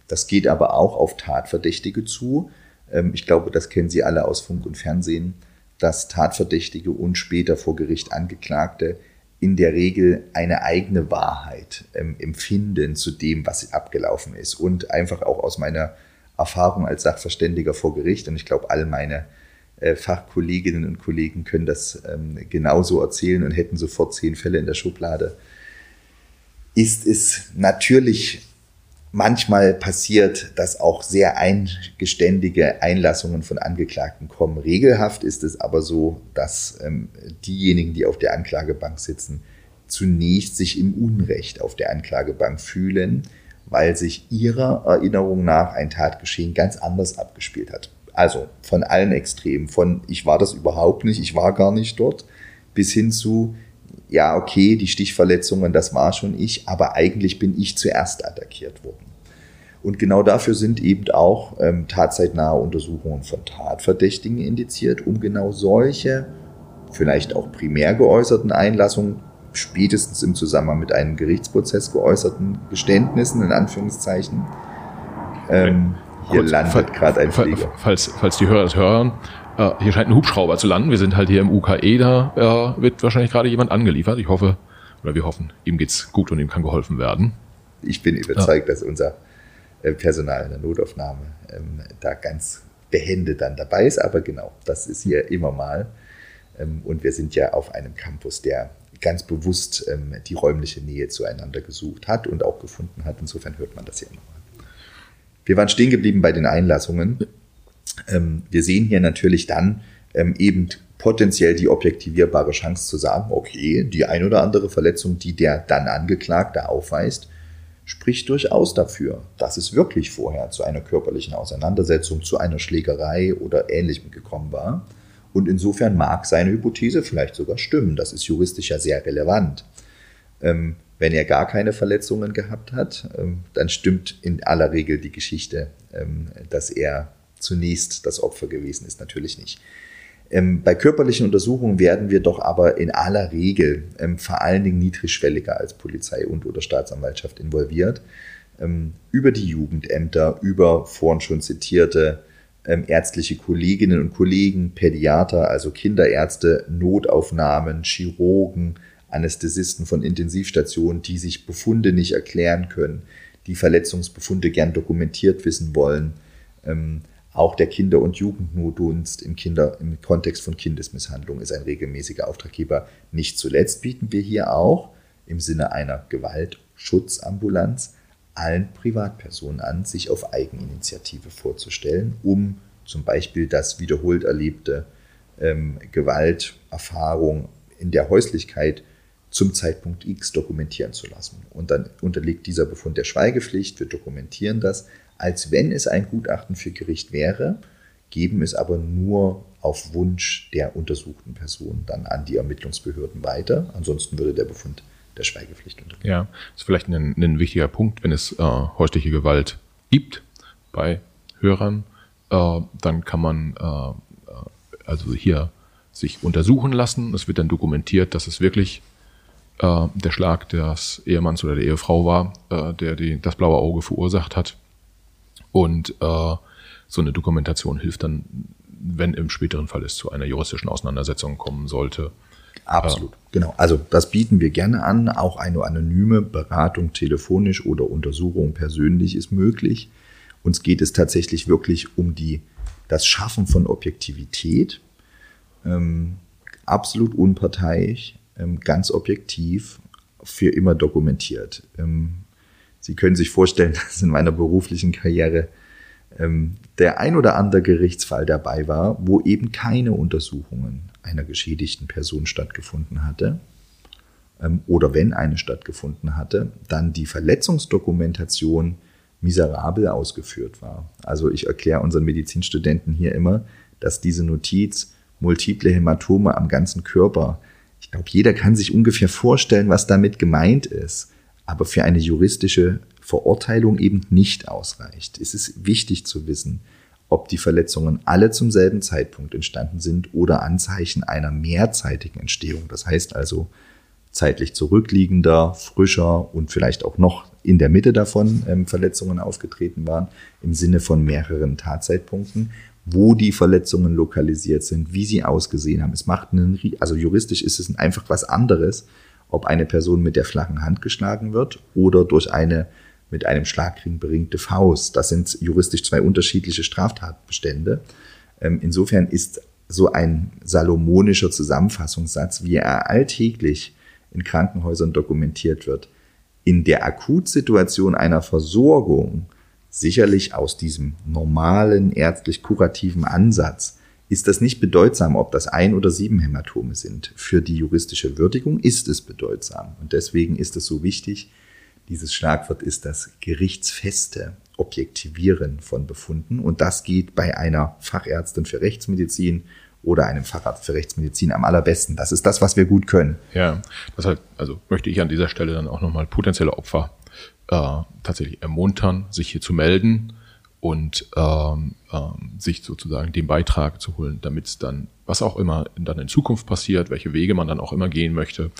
Das geht aber auch auf Tatverdächtige zu. Ähm, ich glaube, das kennen Sie alle aus Funk und Fernsehen, dass Tatverdächtige und später vor Gericht Angeklagte in der Regel eine eigene Wahrheit ähm, empfinden zu dem, was abgelaufen ist. Und einfach auch aus meiner Erfahrung als Sachverständiger vor Gericht, und ich glaube, all meine äh, Fachkolleginnen und Kollegen können das ähm, genauso erzählen und hätten sofort zehn Fälle in der Schublade, ist es natürlich manchmal passiert, dass auch sehr eingeständige Einlassungen von Angeklagten kommen. Regelhaft ist es aber so, dass ähm, diejenigen, die auf der Anklagebank sitzen, zunächst sich im Unrecht auf der Anklagebank fühlen, weil sich ihrer Erinnerung nach ein Tatgeschehen ganz anders abgespielt hat. Also von allen Extremen, von ich war das überhaupt nicht, ich war gar nicht dort, bis hin zu ja, okay, die Stichverletzungen, das war schon ich, aber eigentlich bin ich zuerst attackiert worden. Und genau dafür sind eben auch ähm, tatzeitnahe Untersuchungen von Tatverdächtigen indiziert, um genau solche, vielleicht auch primär geäußerten Einlassungen, spätestens im Zusammenhang mit einem Gerichtsprozess geäußerten Geständnissen, in Anführungszeichen, ähm, hier landet gerade ein Flieger. Falls, falls die Hörer das hören, äh, hier scheint ein Hubschrauber zu landen. Wir sind halt hier im UKE, da äh, wird wahrscheinlich gerade jemand angeliefert. Ich hoffe, oder wir hoffen, ihm geht's gut und ihm kann geholfen werden. Ich bin überzeugt, ja. dass unser äh, Personal in der Notaufnahme ähm, da ganz behende dann dabei ist. Aber genau, das ist hier immer mal. Ähm, und wir sind ja auf einem Campus, der ganz bewusst ähm, die räumliche Nähe zueinander gesucht hat und auch gefunden hat. Insofern hört man das ja immer mal. Wir waren stehen geblieben bei den Einlassungen. Ähm, wir sehen hier natürlich dann ähm, eben potenziell die objektivierbare Chance zu sagen, okay, die ein oder andere Verletzung, die der dann Angeklagte aufweist, spricht durchaus dafür, dass es wirklich vorher zu einer körperlichen Auseinandersetzung, zu einer Schlägerei oder ähnlichem gekommen war. Und insofern mag seine Hypothese vielleicht sogar stimmen. Das ist juristisch ja sehr relevant. Ähm, wenn er gar keine Verletzungen gehabt hat, ähm, dann stimmt in aller Regel die Geschichte, ähm, dass er zunächst das Opfer gewesen ist, natürlich nicht. Ähm, bei körperlichen Untersuchungen werden wir doch aber in aller Regel ähm, vor allen Dingen niedrigschwelliger als Polizei und oder Staatsanwaltschaft involviert. Ähm, über die Jugendämter, über vorhin schon zitierte ähm, ärztliche Kolleginnen und Kollegen, Pädiater, also Kinderärzte, Notaufnahmen, Chirurgen, Anästhesisten von Intensivstationen, die sich Befunde nicht erklären können, die Verletzungsbefunde gern dokumentiert wissen wollen. Ähm, auch der Kinder- und Jugendnotdienst im, Kinder, im Kontext von Kindesmisshandlung ist ein regelmäßiger Auftraggeber. Nicht zuletzt bieten wir hier auch im Sinne einer Gewaltschutzambulanz allen Privatpersonen an, sich auf Eigeninitiative vorzustellen, um zum Beispiel das wiederholt erlebte ähm, Gewalterfahrung in der Häuslichkeit zum Zeitpunkt X dokumentieren zu lassen. Und dann unterliegt dieser Befund der Schweigepflicht. Wir dokumentieren das, als wenn es ein Gutachten für Gericht wäre, geben es aber nur auf Wunsch der untersuchten Person dann an die Ermittlungsbehörden weiter. Ansonsten würde der Befund der Schweigepflicht unterliegen. Ja, ist vielleicht ein, ein wichtiger Punkt, wenn es äh, häusliche Gewalt gibt bei Hörern, äh, dann kann man äh, äh also hier sich untersuchen lassen. Es wird dann dokumentiert, dass es wirklich äh, der Schlag des Ehemanns oder der Ehefrau war, äh, der die, das blaue Auge verursacht hat. Und äh, so eine Dokumentation hilft dann, wenn im späteren Fall es zu einer juristischen Auseinandersetzung kommen sollte. Absolut, genau. Also das bieten wir gerne an. Auch eine anonyme Beratung telefonisch oder Untersuchung persönlich ist möglich. Uns geht es tatsächlich wirklich um die, das Schaffen von Objektivität. Ähm, absolut unparteiisch, ähm, ganz objektiv, für immer dokumentiert. Ähm, Sie können sich vorstellen, dass in meiner beruflichen Karriere ähm, der ein oder andere Gerichtsfall dabei war, wo eben keine Untersuchungen einer geschädigten Person stattgefunden hatte. Ähm, oder wenn eine stattgefunden hatte, dann die Verletzungsdokumentation miserabel ausgeführt war. Also ich erkläre unseren Medizinstudenten hier immer, dass diese Notiz multiple Hämatome am ganzen Körper, ich glaube, jeder kann sich ungefähr vorstellen, was damit gemeint ist, aber für eine juristische Verurteilung eben nicht ausreicht. Es ist wichtig zu wissen, ob die Verletzungen alle zum selben Zeitpunkt entstanden sind oder Anzeichen einer mehrzeitigen Entstehung. Das heißt also zeitlich zurückliegender, frischer und vielleicht auch noch in der Mitte davon ähm, Verletzungen aufgetreten waren, im Sinne von mehreren Tatzeitpunkten, wo die Verletzungen lokalisiert sind, wie sie ausgesehen haben. Es macht einen, also juristisch ist es einfach was anderes, ob eine Person mit der flachen Hand geschlagen wird oder durch eine mit einem Schlagring beringte Faust. Das sind juristisch zwei unterschiedliche Straftatbestände. Ähm, insofern ist so ein salomonischer Zusammenfassungssatz, wie er alltäglich in Krankenhäusern dokumentiert wird, in der Akutsituation einer Versorgung sicherlich aus diesem normalen ärztlich-kurativen Ansatz ist das nicht bedeutsam, ob das ein oder sieben Hämatome sind. Für die juristische Würdigung ist es bedeutsam. Und deswegen ist es so wichtig, dieses Schlagwort ist das gerichtsfeste Objektivieren von Befunden. Und das geht bei einer Fachärztin für Rechtsmedizin oder einem Facharzt für Rechtsmedizin am allerbesten. Das ist das, was wir gut können. Ja, deshalb also möchte ich an dieser Stelle dann auch nochmal potenzielle Opfer äh, tatsächlich ermuntern, sich hier zu melden und ähm, ähm, sich sozusagen den Beitrag zu holen, damit es dann, was auch immer dann in Zukunft passiert, welche Wege man dann auch immer gehen möchte,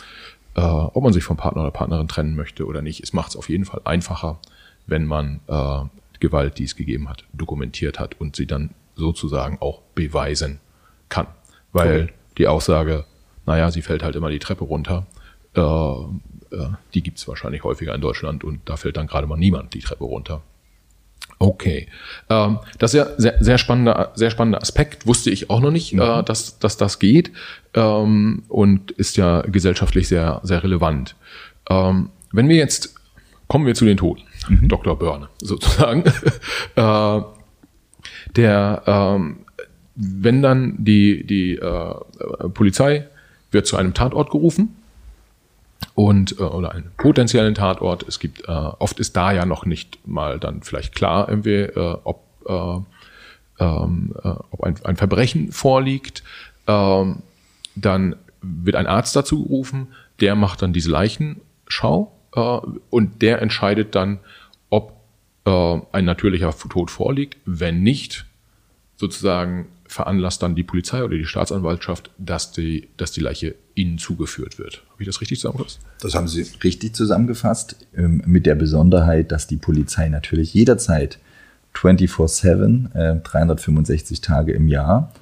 äh, ob man sich vom Partner oder Partnerin trennen möchte oder nicht, es macht es auf jeden Fall einfacher, wenn man äh, Gewalt, die es gegeben hat, dokumentiert hat und sie dann sozusagen auch beweisen kann. Weil okay. die Aussage, naja, sie fällt halt immer die Treppe runter, äh, äh, die gibt es wahrscheinlich häufiger in Deutschland und da fällt dann gerade mal niemand die Treppe runter. Okay, ähm, das ist ja sehr, sehr spannender, sehr spannender Aspekt. Wusste ich auch noch nicht, mhm. äh, dass, dass das geht ähm, und ist ja gesellschaftlich sehr, sehr relevant. Ähm, wenn wir jetzt kommen wir zu den Toten, mhm. Dr. Börne sozusagen. äh, der, ähm, wenn dann die die äh, Polizei wird zu einem Tatort gerufen und äh, oder einen potenziellen Tatort. Es gibt äh, oft ist da ja noch nicht mal dann vielleicht klar, irgendwie, äh, ob äh, ähm, äh, ob ein, ein Verbrechen vorliegt. Ähm, dann wird ein Arzt dazu gerufen, der macht dann diese Leichenschau äh, und der entscheidet dann, ob äh, ein natürlicher Tod vorliegt. Wenn nicht, sozusagen veranlasst dann die Polizei oder die Staatsanwaltschaft, dass die, dass die Leiche ihnen zugeführt wird. Habe ich das richtig zusammengefasst? Das haben Sie richtig zusammengefasst, ähm, mit der Besonderheit, dass die Polizei natürlich jederzeit 24-7, äh, 365 Tage im Jahr,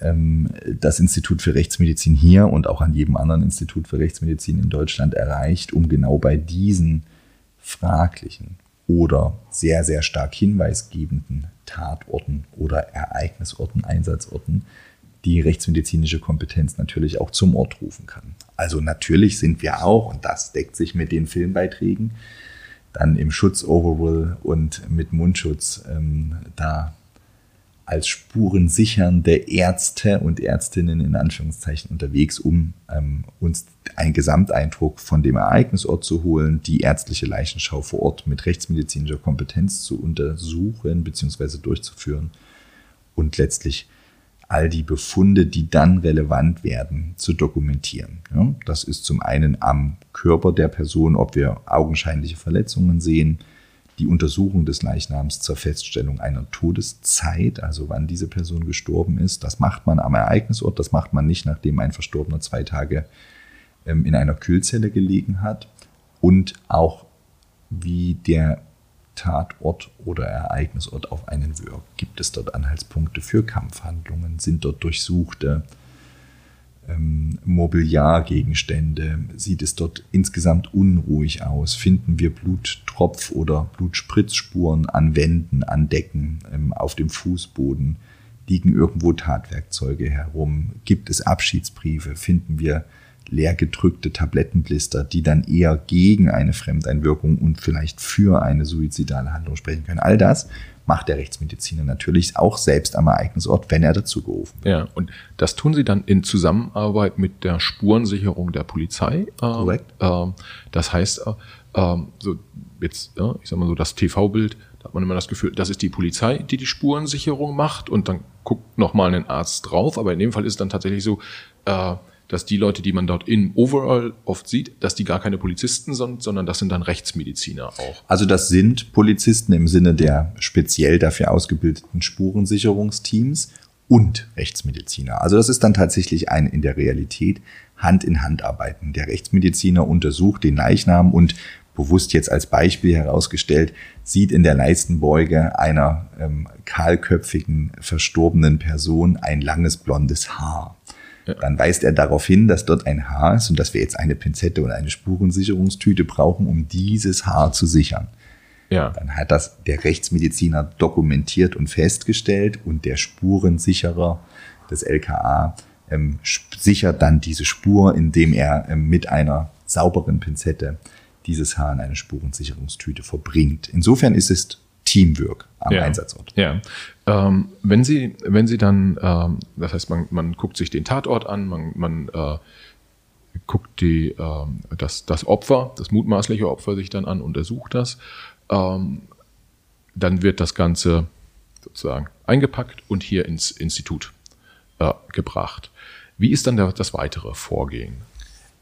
ähm, das Institut für Rechtsmedizin hier und auch an jedem anderen Institut für Rechtsmedizin in Deutschland erreicht, um genau bei diesen fraglichen oder sehr, sehr stark hinweisgebenden Tatorten oder Ereignisorten, Einsatzorten die rechtsmedizinische Kompetenz natürlich auch zum Ort rufen kann. Also natürlich sind wir auch, und das deckt sich mit den Filmbeiträgen, dann im Schutz Overall und mit Mundschutz ähm, da als spurensichernde Ärzte und Ärztinnen in Anführungszeichen unterwegs, um ähm, uns einen Gesamteindruck von dem Ereignisort zu holen, die ärztliche Leichenschau vor Ort mit rechtsmedizinischer Kompetenz zu untersuchen bzw. durchzuführen und letztlich all die Befunde, die dann relevant werden, zu dokumentieren. Ja, das ist zum einen am Körper der Person, ob wir augenscheinliche Verletzungen sehen, die Untersuchung des Leichnams zur Feststellung einer Todeszeit, also wann diese Person gestorben ist. Das macht man am Ereignisort, das macht man nicht, nachdem ein Verstorbener zwei Tage ähm, in einer Kühlzelle gelegen hat. Und auch wie der Tatort oder Ereignisort auf einen wirkt. Gibt es dort Anhaltspunkte für Kampfhandlungen? Sind dort durchsuchte ähm, Mobiliargegenstände? Sieht es dort insgesamt unruhig aus? Finden wir Bluttropf- oder Blutspritzspuren an Wänden, an Decken, ähm, auf dem Fußboden? Liegen irgendwo Tatwerkzeuge herum? Gibt es Abschiedsbriefe? Finden wir leergedrückte Tablettenblister, die dann eher gegen eine Fremdeinwirkung und vielleicht für eine suizidale Handlung sprechen können. All das macht der Rechtsmediziner natürlich auch selbst am Ereignisort, wenn er dazu gerufen wird. Ja, und das tun Sie dann in Zusammenarbeit mit der Spurensicherung der Polizei. Korrekt. Ähm, das heißt, äh, so jetzt, ich sag mal so, das TV-Bild, da hat man immer das Gefühl, das ist die Polizei, die die Spurensicherung macht und dann guckt nochmal ein Arzt drauf. Aber in dem Fall ist es dann tatsächlich so, äh, dass die Leute, die man dort in Overall oft sieht, dass die gar keine Polizisten sind, sondern das sind dann Rechtsmediziner auch. Also das sind Polizisten im Sinne der speziell dafür ausgebildeten Spurensicherungsteams und Rechtsmediziner. Also das ist dann tatsächlich ein in der Realität Hand in Hand arbeiten. Der Rechtsmediziner untersucht den Leichnam und bewusst jetzt als Beispiel herausgestellt, sieht in der Leistenbeuge einer ähm, kahlköpfigen, verstorbenen Person ein langes blondes Haar. Dann weist er darauf hin, dass dort ein Haar ist und dass wir jetzt eine Pinzette oder eine Spurensicherungstüte brauchen, um dieses Haar zu sichern. Ja. Dann hat das der Rechtsmediziner dokumentiert und festgestellt und der Spurensicherer des LKA ähm, sichert dann diese Spur, indem er ähm, mit einer sauberen Pinzette dieses Haar in eine Spurensicherungstüte verbringt. Insofern ist es Teamwork am ja. Einsatzort. Ja. Ähm, wenn Sie, wenn Sie dann, ähm, das heißt, man, man guckt sich den Tatort an, man, man äh, guckt die, äh, das, das Opfer, das mutmaßliche Opfer sich dann an, untersucht das, ähm, dann wird das Ganze sozusagen eingepackt und hier ins Institut äh, gebracht. Wie ist dann der, das weitere Vorgehen?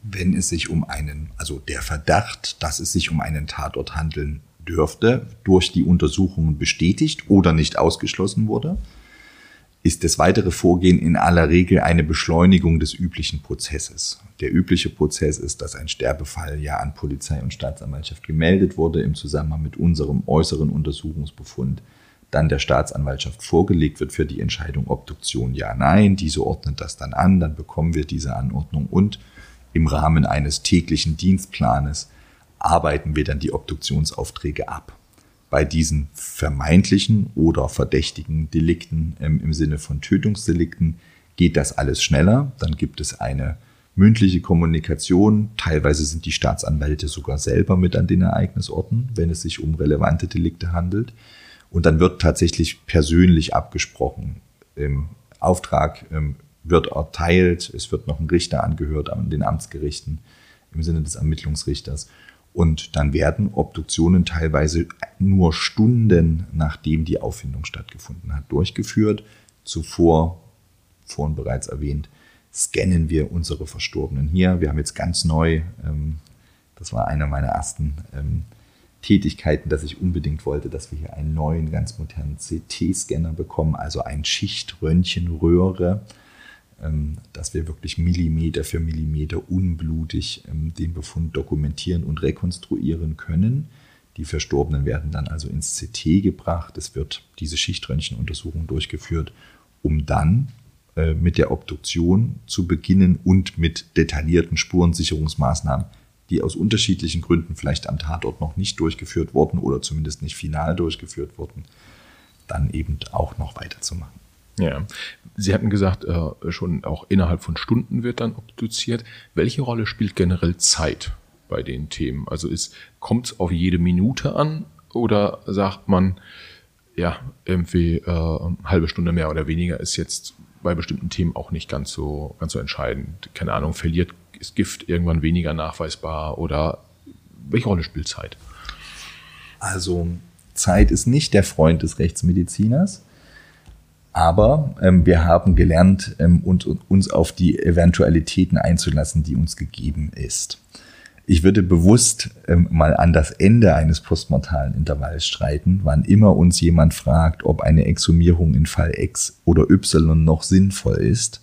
Wenn es sich um einen, also der Verdacht, dass es sich um einen Tatort handeln dürfte, durch die Untersuchungen bestätigt oder nicht ausgeschlossen wurde, ist das weitere Vorgehen in aller Regel eine Beschleunigung des üblichen Prozesses. Der übliche Prozess ist, dass ein Sterbefall ja an Polizei und Staatsanwaltschaft gemeldet wurde im Zusammenhang mit unserem äußeren Untersuchungsbefund, dann der Staatsanwaltschaft vorgelegt wird für die Entscheidung Obduktion ja, nein, diese ordnet das dann an, dann bekommen wir diese Anordnung und im Rahmen eines täglichen Dienstplanes arbeiten wir dann die Obduktionsaufträge ab. Bei diesen vermeintlichen oder verdächtigen Delikten ähm, im Sinne von Tötungsdelikten geht das alles schneller. Dann gibt es eine mündliche Kommunikation. Teilweise sind die Staatsanwälte sogar selber mit an den Ereignisorten, wenn es sich um relevante Delikte handelt. Und dann wird tatsächlich persönlich abgesprochen. Im Auftrag ähm, wird erteilt, es wird noch ein Richter angehört an den Amtsgerichten im Sinne des Ermittlungsrichters. Und dann werden Obduktionen teilweise nur Stunden nachdem die Auffindung stattgefunden hat, durchgeführt. Zuvor, vorhin bereits erwähnt, scannen wir unsere Verstorbenen hier. Wir haben jetzt ganz neu, ähm, das war eine meiner ersten ähm, Tätigkeiten, dass ich unbedingt wollte, dass wir hier einen neuen, ganz modernen CT-Scanner bekommen, also ein Schichtröntgenröhre dass wir wirklich Millimeter für Millimeter unblutig ähm, den Befund dokumentieren und rekonstruieren können. Die Verstorbenen werden dann also ins CT gebracht. Es wird diese Schichtröntgenuntersuchung durchgeführt, um dann äh, mit der Obduktion zu beginnen und mit detaillierten Spurensicherungsmaßnahmen, die aus unterschiedlichen Gründen vielleicht am Tatort noch nicht durchgeführt wurden oder zumindest nicht final durchgeführt wurden, dann eben auch noch weiterzumachen. Ja, Sie hatten gesagt, äh, schon auch innerhalb von Stunden wird dann obduziert. Welche Rolle spielt generell Zeit bei den Themen? Also kommt es auf jede Minute an oder sagt man, ja, irgendwie äh, halbe Stunde mehr oder weniger ist jetzt bei bestimmten Themen auch nicht ganz so, ganz so entscheidend. Keine Ahnung, verliert, ist Gift irgendwann weniger nachweisbar oder welche Rolle spielt Zeit? Also Zeit ist nicht der Freund des Rechtsmediziners. Aber ähm, wir haben gelernt, ähm, und, und uns auf die Eventualitäten einzulassen, die uns gegeben ist. Ich würde bewusst ähm, mal an das Ende eines postmortalen Intervalls streiten, wann immer uns jemand fragt, ob eine Exhumierung in Fall X oder Y noch sinnvoll ist,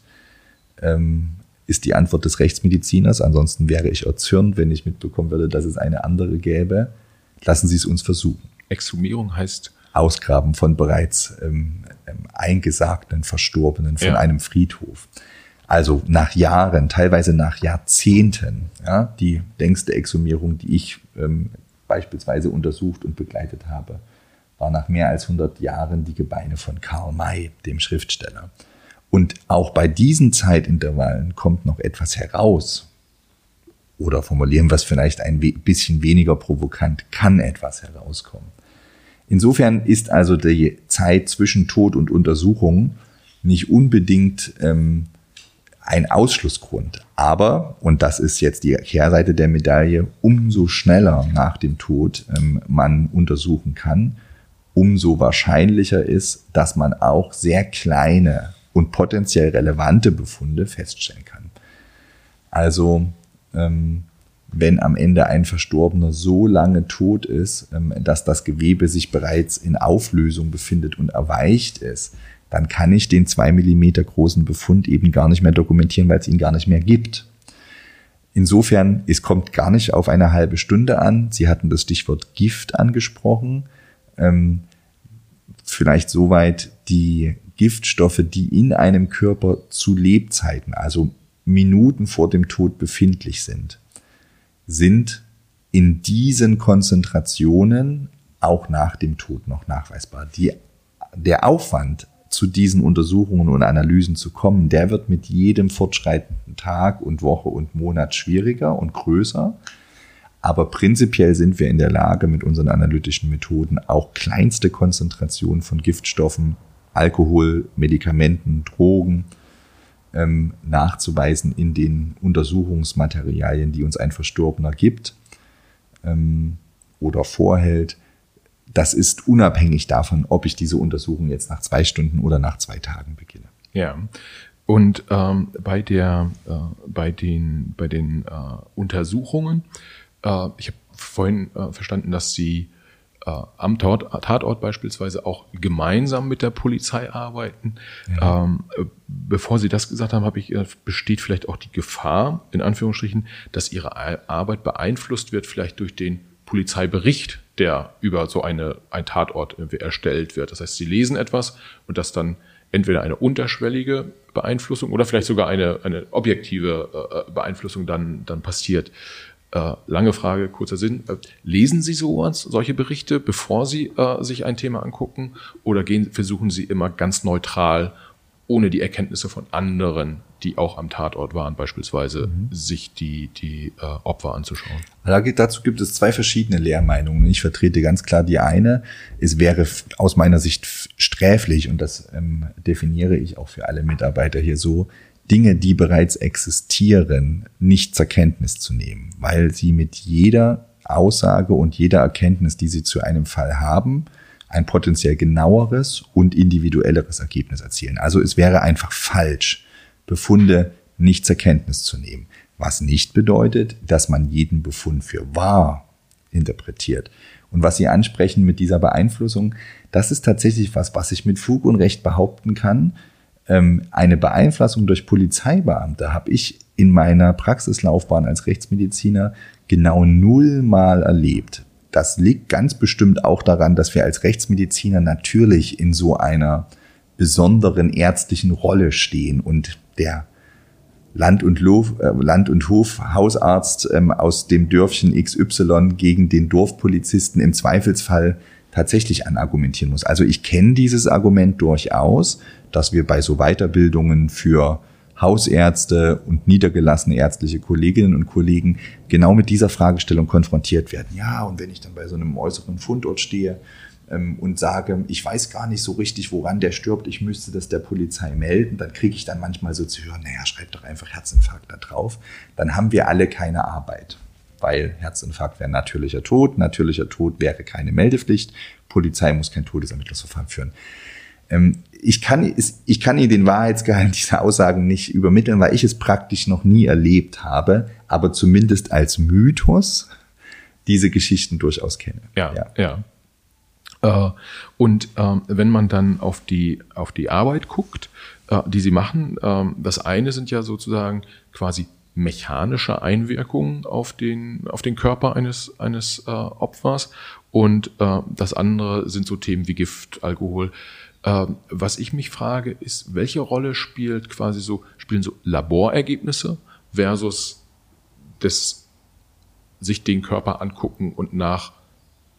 ähm, ist die Antwort des Rechtsmediziners. Ansonsten wäre ich erzürnt, wenn ich mitbekommen würde, dass es eine andere gäbe. Lassen Sie es uns versuchen. Exhumierung heißt Ausgraben von bereits ähm, ähm, eingesagten Verstorbenen von ja. einem Friedhof. Also nach Jahren, teilweise nach Jahrzehnten. Ja, die längste Exhumierung, die ich ähm, beispielsweise untersucht und begleitet habe, war nach mehr als 100 Jahren die Gebeine von Karl May, dem Schriftsteller. Und auch bei diesen Zeitintervallen kommt noch etwas heraus, oder formulieren wir es vielleicht ein bisschen weniger provokant, kann etwas herauskommen. Insofern ist also die Zeit zwischen Tod und Untersuchung nicht unbedingt ähm, ein Ausschlussgrund. Aber, und das ist jetzt die Kehrseite der Medaille, umso schneller nach dem Tod ähm, man untersuchen kann, umso wahrscheinlicher ist, dass man auch sehr kleine und potenziell relevante Befunde feststellen kann. Also ähm, wenn am Ende ein Verstorbener so lange tot ist, ähm, dass das Gewebe sich bereits in Auflösung befindet und erweicht ist, dann kann ich den zwei Millimeter großen Befund eben gar nicht mehr dokumentieren, weil es ihn gar nicht mehr gibt. Insofern, es kommt gar nicht auf eine halbe Stunde an. Sie hatten das Stichwort Gift angesprochen. Ähm, vielleicht soweit die Giftstoffe, die in einem Körper zu Lebzeiten, also Minuten vor dem Tod befindlich sind, sind in diesen Konzentrationen auch nach dem Tod noch nachweisbar. Die, der Aufwand, zu diesen Untersuchungen und Analysen zu kommen, der wird mit jedem fortschreitenden Tag und Woche und Monat schwieriger und größer. Aber prinzipiell sind wir in der Lage, mit unseren analytischen Methoden auch kleinste Konzentrationen von Giftstoffen, Alkohol, Medikamenten, Drogen, ähm, nachzuweisen in den Untersuchungsmaterialien, die uns ein Verstorbener gibt ähm, oder vorhält. Das ist unabhängig davon, ob ich diese Untersuchung jetzt nach zwei Stunden oder nach zwei Tagen beginne. Ja. Und ähm, bei der, äh, bei den, bei den äh, Untersuchungen, äh, ich habe vorhin äh, verstanden, dass Sie am Tatort, beispielsweise auch gemeinsam mit der Polizei arbeiten. Ja. Ähm, bevor Sie das gesagt haben, habe ich, äh, besteht vielleicht auch die Gefahr, in Anführungsstrichen, dass Ihre Arbeit beeinflusst wird, vielleicht durch den Polizeibericht, der über so eine, ein Tatort erstellt wird. Das heißt, Sie lesen etwas und das dann entweder eine unterschwellige Beeinflussung oder vielleicht sogar eine, eine objektive äh, Beeinflussung dann, dann passiert. Äh, lange Frage, kurzer Sinn. Äh, lesen Sie sowas, solche Berichte, bevor Sie äh, sich ein Thema angucken? Oder gehen, versuchen Sie immer ganz neutral, ohne die Erkenntnisse von anderen, die auch am Tatort waren, beispielsweise, mhm. sich die, die äh, Opfer anzuschauen? dazu gibt es zwei verschiedene Lehrmeinungen. Ich vertrete ganz klar die eine. Es wäre aus meiner Sicht sträflich, und das ähm, definiere ich auch für alle Mitarbeiter hier so, Dinge, die bereits existieren, nicht zur Kenntnis zu nehmen, weil sie mit jeder Aussage und jeder Erkenntnis, die sie zu einem Fall haben, ein potenziell genaueres und individuelleres Ergebnis erzielen. Also es wäre einfach falsch, Befunde nicht zur Kenntnis zu nehmen. Was nicht bedeutet, dass man jeden Befund für wahr interpretiert. Und was Sie ansprechen mit dieser Beeinflussung, das ist tatsächlich was, was ich mit Fug und Recht behaupten kann, eine Beeinflussung durch Polizeibeamte habe ich in meiner Praxislaufbahn als Rechtsmediziner genau nullmal erlebt. Das liegt ganz bestimmt auch daran, dass wir als Rechtsmediziner natürlich in so einer besonderen ärztlichen Rolle stehen und der Land- und, Lof, äh, Land und Hof Hausarzt ähm, aus dem Dörfchen XY gegen den Dorfpolizisten im Zweifelsfall tatsächlich anargumentieren muss. Also ich kenne dieses Argument durchaus, dass wir bei so Weiterbildungen für Hausärzte und niedergelassene ärztliche Kolleginnen und Kollegen genau mit dieser Fragestellung konfrontiert werden. Ja, und wenn ich dann bei so einem äußeren Fundort stehe ähm, und sage, ich weiß gar nicht so richtig, woran der stirbt, ich müsste das der Polizei melden, dann kriege ich dann manchmal so zu hören, naja, schreib doch einfach Herzinfarkt da drauf. Dann haben wir alle keine Arbeit weil Herzinfarkt wäre natürlicher Tod, natürlicher Tod wäre keine Meldepflicht, Polizei muss kein Todesermittlungsverfahren führen. Ähm, ich, kann, ich kann Ihnen den Wahrheitsgehalt dieser Aussagen nicht übermitteln, weil ich es praktisch noch nie erlebt habe, aber zumindest als Mythos diese Geschichten durchaus kenne. Ja, ja. ja. Äh, und ähm, wenn man dann auf die, auf die Arbeit guckt, äh, die Sie machen, ähm, das eine sind ja sozusagen quasi mechanische Einwirkungen auf den, auf den Körper eines, eines äh, Opfers und äh, das andere sind so Themen wie Gift, Alkohol. Äh, was ich mich frage, ist, welche Rolle spielt quasi so, spielen so Laborergebnisse versus das sich den Körper angucken und nach,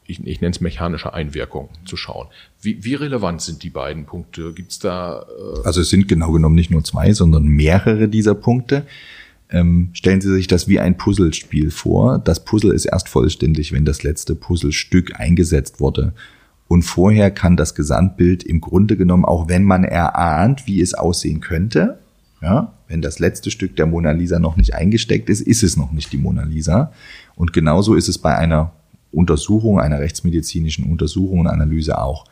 ich, ich nenne es mechanische Einwirkung zu schauen. Wie, wie relevant sind die beiden Punkte? Gibt es da. Äh also es sind genau genommen nicht nur zwei, sondern mehrere dieser Punkte. Ähm, stellen Sie sich das wie ein Puzzlespiel vor. Das Puzzle ist erst vollständig, wenn das letzte Puzzlestück eingesetzt wurde. Und vorher kann das Gesamtbild im Grunde genommen, auch wenn man erahnt, wie es aussehen könnte, ja, wenn das letzte Stück der Mona Lisa noch nicht eingesteckt ist, ist es noch nicht die Mona Lisa. Und genauso ist es bei einer Untersuchung, einer rechtsmedizinischen Untersuchung und Analyse auch.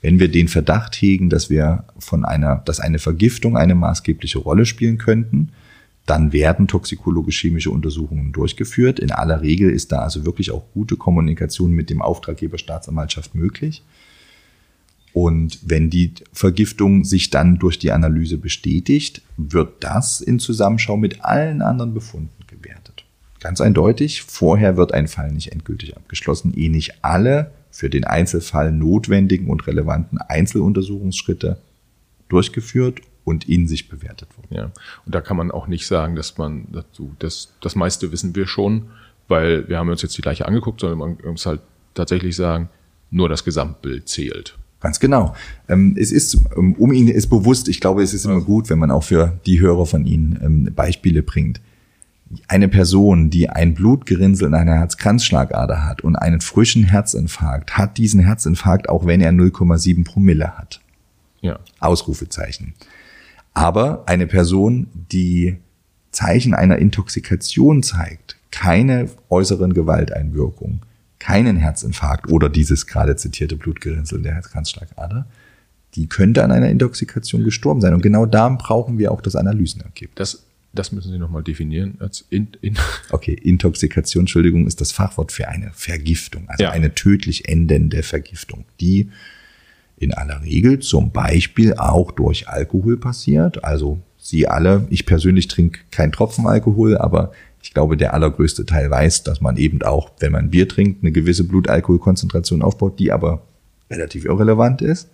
Wenn wir den Verdacht hegen, dass wir von einer, dass eine Vergiftung eine maßgebliche Rolle spielen könnten, dann werden toxikologisch-chemische Untersuchungen durchgeführt. In aller Regel ist da also wirklich auch gute Kommunikation mit dem Auftraggeber Staatsanwaltschaft möglich. Und wenn die Vergiftung sich dann durch die Analyse bestätigt, wird das in Zusammenschau mit allen anderen Befunden gewertet. Ganz eindeutig, vorher wird ein Fall nicht endgültig abgeschlossen, eh nicht alle für den Einzelfall notwendigen und relevanten Einzeluntersuchungsschritte durchgeführt und in sich bewertet wurden. Ja, und da kann man auch nicht sagen, dass man dazu, das, das meiste wissen wir schon, weil wir haben uns jetzt die gleiche angeguckt, sondern man muss halt tatsächlich sagen, nur das Gesamtbild zählt. Ganz genau. Ähm, es ist, ähm, um Ihnen ist bewusst, ich glaube, es ist immer gut, wenn man auch für die Hörer von Ihnen ähm, Beispiele bringt. Eine Person, die ein Blutgerinnsel in einer Herzkranzschlagader hat und einen frischen Herzinfarkt, hat diesen Herzinfarkt, auch wenn er 0,7 Promille hat. Ja. Ausrufezeichen. Aber eine Person, die Zeichen einer Intoxikation zeigt, keine äußeren Gewalteinwirkungen, keinen Herzinfarkt oder dieses gerade zitierte Blutgerinnsel der Herzkranzschlagader, die könnte an einer Intoxikation gestorben sein. Und genau da brauchen wir auch das Analysenergebnis. Das, das müssen Sie nochmal definieren. Als in, in okay, Intoxikation, Entschuldigung, ist das Fachwort für eine Vergiftung, also ja. eine tödlich endende Vergiftung, die in aller Regel zum Beispiel auch durch Alkohol passiert. Also Sie alle, ich persönlich trinke keinen Tropfen Alkohol, aber ich glaube, der allergrößte Teil weiß, dass man eben auch, wenn man Bier trinkt, eine gewisse Blutalkoholkonzentration aufbaut, die aber relativ irrelevant ist.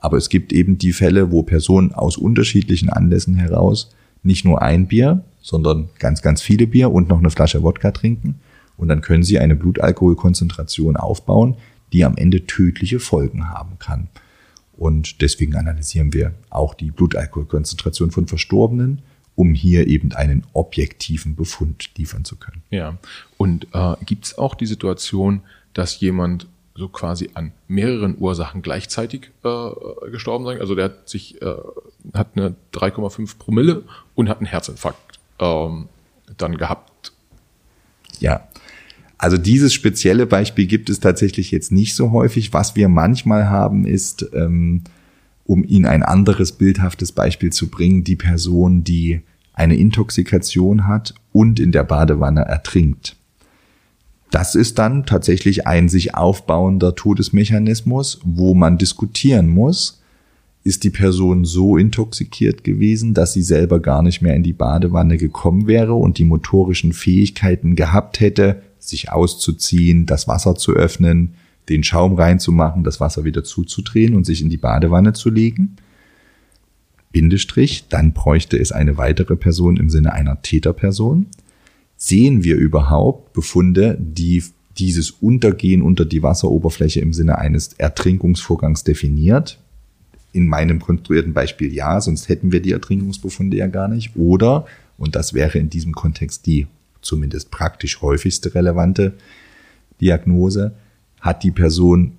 Aber es gibt eben die Fälle, wo Personen aus unterschiedlichen Anlässen heraus nicht nur ein Bier, sondern ganz, ganz viele Bier und noch eine Flasche Wodka trinken. Und dann können sie eine Blutalkoholkonzentration aufbauen, die am Ende tödliche Folgen haben kann. Und deswegen analysieren wir auch die Blutalkoholkonzentration von Verstorbenen um hier eben einen objektiven Befund liefern zu können. Ja, und äh, gibt es auch die Situation, dass jemand so quasi an mehreren Ursachen gleichzeitig äh, gestorben sein. Also der hat sich äh, hat eine 3,5 Promille und hat einen Herzinfarkt ähm, dann gehabt. Ja, also dieses spezielle Beispiel gibt es tatsächlich jetzt nicht so häufig. Was wir manchmal haben, ist, ähm, um Ihnen ein anderes bildhaftes Beispiel zu bringen, die Person, die eine Intoxikation hat und in der Badewanne ertrinkt. Das ist dann tatsächlich ein sich aufbauender Todesmechanismus, wo man diskutieren muss, ist die Person so intoxikiert gewesen, dass sie selber gar nicht mehr in die Badewanne gekommen wäre und die motorischen Fähigkeiten gehabt hätte, sich auszuziehen, das Wasser zu öffnen, den Schaum reinzumachen, das Wasser wieder zuzudrehen und sich in die Badewanne zu legen. Bindestrich, dann bräuchte es eine weitere Person im Sinne einer Täterperson. Sehen wir überhaupt Befunde, die dieses Untergehen unter die Wasseroberfläche im Sinne eines Ertrinkungsvorgangs definiert? In meinem konstruierten Beispiel ja, sonst hätten wir die Ertrinkungsbefunde ja gar nicht. Oder, und das wäre in diesem Kontext die zumindest praktisch häufigste relevante Diagnose, hat die Person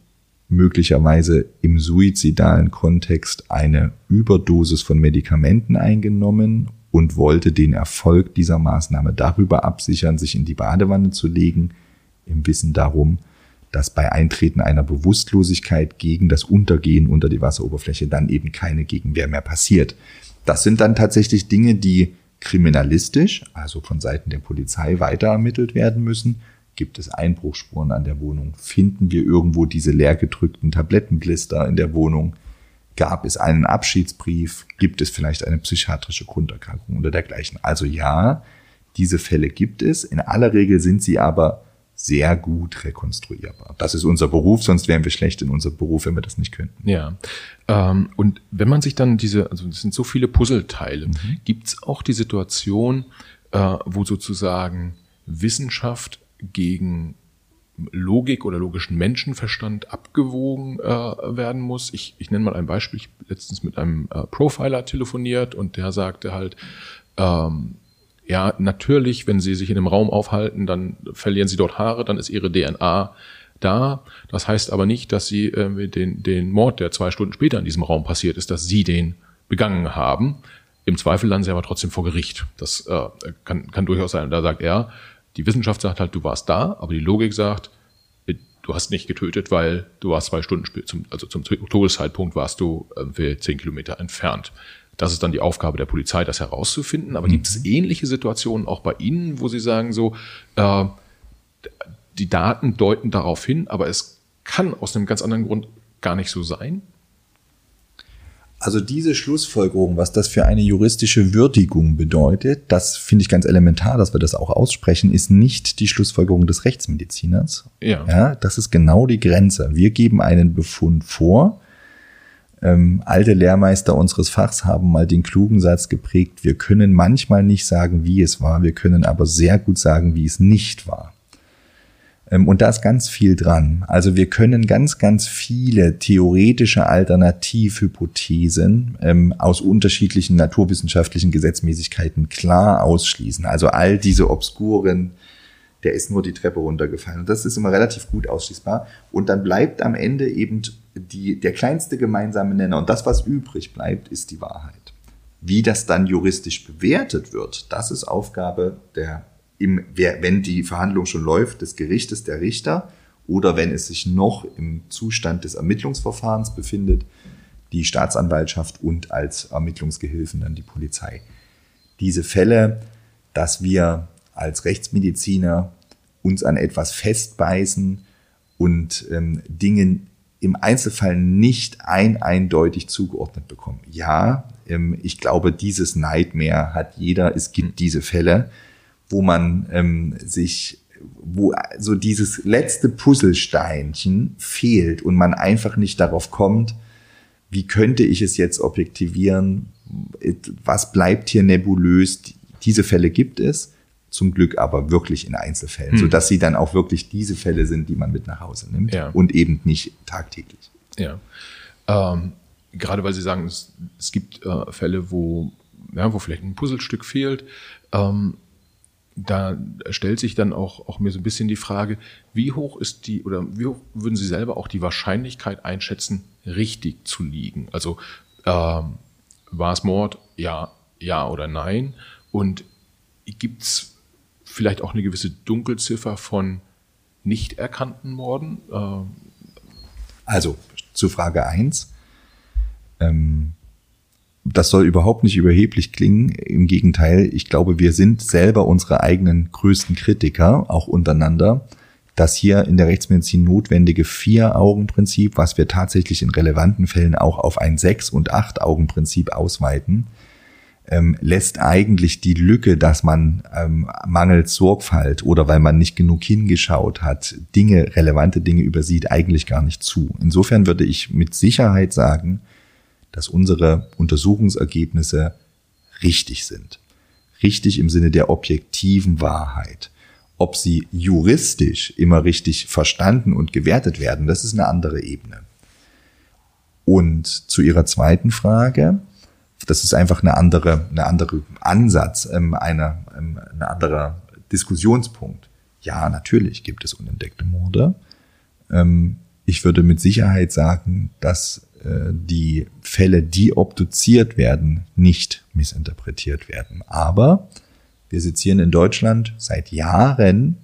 möglicherweise im suizidalen Kontext eine Überdosis von Medikamenten eingenommen und wollte den Erfolg dieser Maßnahme darüber absichern, sich in die Badewanne zu legen, im Wissen darum, dass bei Eintreten einer Bewusstlosigkeit gegen das Untergehen unter die Wasseroberfläche dann eben keine Gegenwehr mehr passiert. Das sind dann tatsächlich Dinge, die kriminalistisch, also von Seiten der Polizei weiter ermittelt werden müssen Gibt es Einbruchspuren an der Wohnung? Finden wir irgendwo diese leergedrückten Tablettenblister in der Wohnung? Gab es einen Abschiedsbrief? Gibt es vielleicht eine psychiatrische Grunderkrankung oder dergleichen? Also ja, diese Fälle gibt es. In aller Regel sind sie aber sehr gut rekonstruierbar. Das ist unser Beruf, sonst wären wir schlecht in unserem Beruf, wenn wir das nicht könnten. Ja. Ähm, und wenn man sich dann diese, also es sind so viele Puzzleteile, mhm. gibt es auch die Situation, äh, wo sozusagen Wissenschaft gegen Logik oder logischen Menschenverstand abgewogen äh, werden muss. Ich, ich nenne mal ein Beispiel. Ich habe letztens mit einem äh, Profiler telefoniert und der sagte halt, ähm, ja, natürlich, wenn Sie sich in einem Raum aufhalten, dann verlieren Sie dort Haare, dann ist Ihre DNA da. Das heißt aber nicht, dass Sie äh, den, den Mord, der zwei Stunden später in diesem Raum passiert ist, dass Sie den begangen haben. Im Zweifel landen Sie aber trotzdem vor Gericht. Das äh, kann, kann durchaus sein. Und da sagt er, die Wissenschaft sagt halt, du warst da, aber die Logik sagt, äh, du hast nicht getötet, weil du warst zwei Stunden, zum, also zum Todeszeitpunkt warst du äh, zehn Kilometer entfernt. Das ist dann die Aufgabe der Polizei, das herauszufinden. Aber mhm. gibt es ähnliche Situationen auch bei Ihnen, wo Sie sagen so, äh, die Daten deuten darauf hin, aber es kann aus einem ganz anderen Grund gar nicht so sein? Also diese Schlussfolgerung, was das für eine juristische Würdigung bedeutet, das finde ich ganz elementar, dass wir das auch aussprechen, ist nicht die Schlussfolgerung des Rechtsmediziners. Ja. ja das ist genau die Grenze. Wir geben einen Befund vor. Ähm, alte Lehrmeister unseres Fachs haben mal den klugen Satz geprägt, wir können manchmal nicht sagen, wie es war, wir können aber sehr gut sagen, wie es nicht war. Ähm, und da ist ganz viel dran. Also wir können ganz, ganz viele theoretische Alternativhypothesen ähm, aus unterschiedlichen naturwissenschaftlichen Gesetzmäßigkeiten klar ausschließen. Also all diese obskuren, der ist nur die Treppe runtergefallen. Und das ist immer relativ gut ausschließbar. Und dann bleibt am Ende eben die, der kleinste gemeinsame Nenner. Und das, was übrig bleibt, ist die Wahrheit. Wie das dann juristisch bewertet wird, das ist Aufgabe der im, wenn die Verhandlung schon läuft, des Gerichtes, der Richter oder wenn es sich noch im Zustand des Ermittlungsverfahrens befindet, die Staatsanwaltschaft und als Ermittlungsgehilfen dann die Polizei. Diese Fälle, dass wir als Rechtsmediziner uns an etwas festbeißen und ähm, Dinge im Einzelfall nicht ein eindeutig zugeordnet bekommen. Ja, ähm, ich glaube, dieses Nightmare hat jeder. Es gibt diese Fälle wo man ähm, sich, wo so dieses letzte Puzzlesteinchen fehlt und man einfach nicht darauf kommt, wie könnte ich es jetzt objektivieren, was bleibt hier nebulös. Diese Fälle gibt es, zum Glück aber wirklich in Einzelfällen, hm. sodass sie dann auch wirklich diese Fälle sind, die man mit nach Hause nimmt ja. und eben nicht tagtäglich. Ja. Ähm, gerade weil Sie sagen, es, es gibt äh, Fälle, wo, ja, wo vielleicht ein Puzzlestück fehlt. Ähm, da stellt sich dann auch, auch mir so ein bisschen die Frage, wie hoch ist die oder wie hoch würden Sie selber auch die Wahrscheinlichkeit einschätzen, richtig zu liegen? Also ähm, war es Mord? Ja, ja oder nein? Und gibt es vielleicht auch eine gewisse Dunkelziffer von nicht erkannten Morden? Ähm, also zu Frage eins. Ähm, das soll überhaupt nicht überheblich klingen. Im Gegenteil, ich glaube, wir sind selber unsere eigenen größten Kritiker, auch untereinander. Das hier in der Rechtsmedizin notwendige Vier-Augen-Prinzip, was wir tatsächlich in relevanten Fällen auch auf ein Sechs- und Acht-Augen-Prinzip ausweiten, ähm, lässt eigentlich die Lücke, dass man ähm, mangels Sorgfalt oder weil man nicht genug hingeschaut hat, Dinge, relevante Dinge übersieht, eigentlich gar nicht zu. Insofern würde ich mit Sicherheit sagen, dass unsere Untersuchungsergebnisse richtig sind. Richtig im Sinne der objektiven Wahrheit. Ob sie juristisch immer richtig verstanden und gewertet werden, das ist eine andere Ebene. Und zu Ihrer zweiten Frage, das ist einfach eine andere, eine andere Ansatz, ähm, eine, ähm, ein anderer Diskussionspunkt. Ja, natürlich gibt es unentdeckte Morde. Ähm, ich würde mit Sicherheit sagen, dass äh, die Fälle, die obduziert werden, nicht missinterpretiert werden. Aber wir sezieren in Deutschland seit Jahren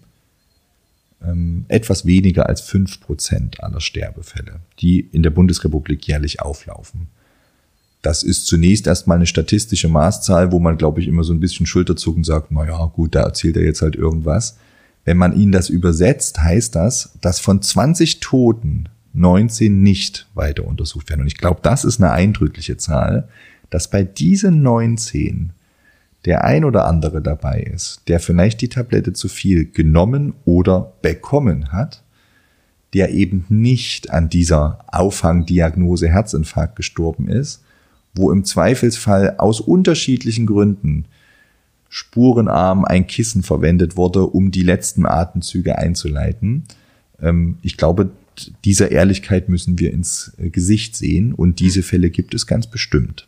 ähm, etwas weniger als fünf Prozent aller Sterbefälle, die in der Bundesrepublik jährlich auflaufen. Das ist zunächst erstmal eine statistische Maßzahl, wo man, glaube ich, immer so ein bisschen Schulterzucken sagt, na ja, gut, da erzählt er jetzt halt irgendwas. Wenn man ihn das übersetzt, heißt das, dass von 20 Toten 19 nicht weiter untersucht werden. Und ich glaube, das ist eine eindrückliche Zahl, dass bei diesen 19 der ein oder andere dabei ist, der vielleicht die Tablette zu viel genommen oder bekommen hat, der eben nicht an dieser Auffangdiagnose Herzinfarkt gestorben ist, wo im Zweifelsfall aus unterschiedlichen Gründen spurenarm ein Kissen verwendet wurde, um die letzten Atemzüge einzuleiten. Ähm, ich glaube, dieser Ehrlichkeit müssen wir ins äh, Gesicht sehen und diese Fälle gibt es ganz bestimmt.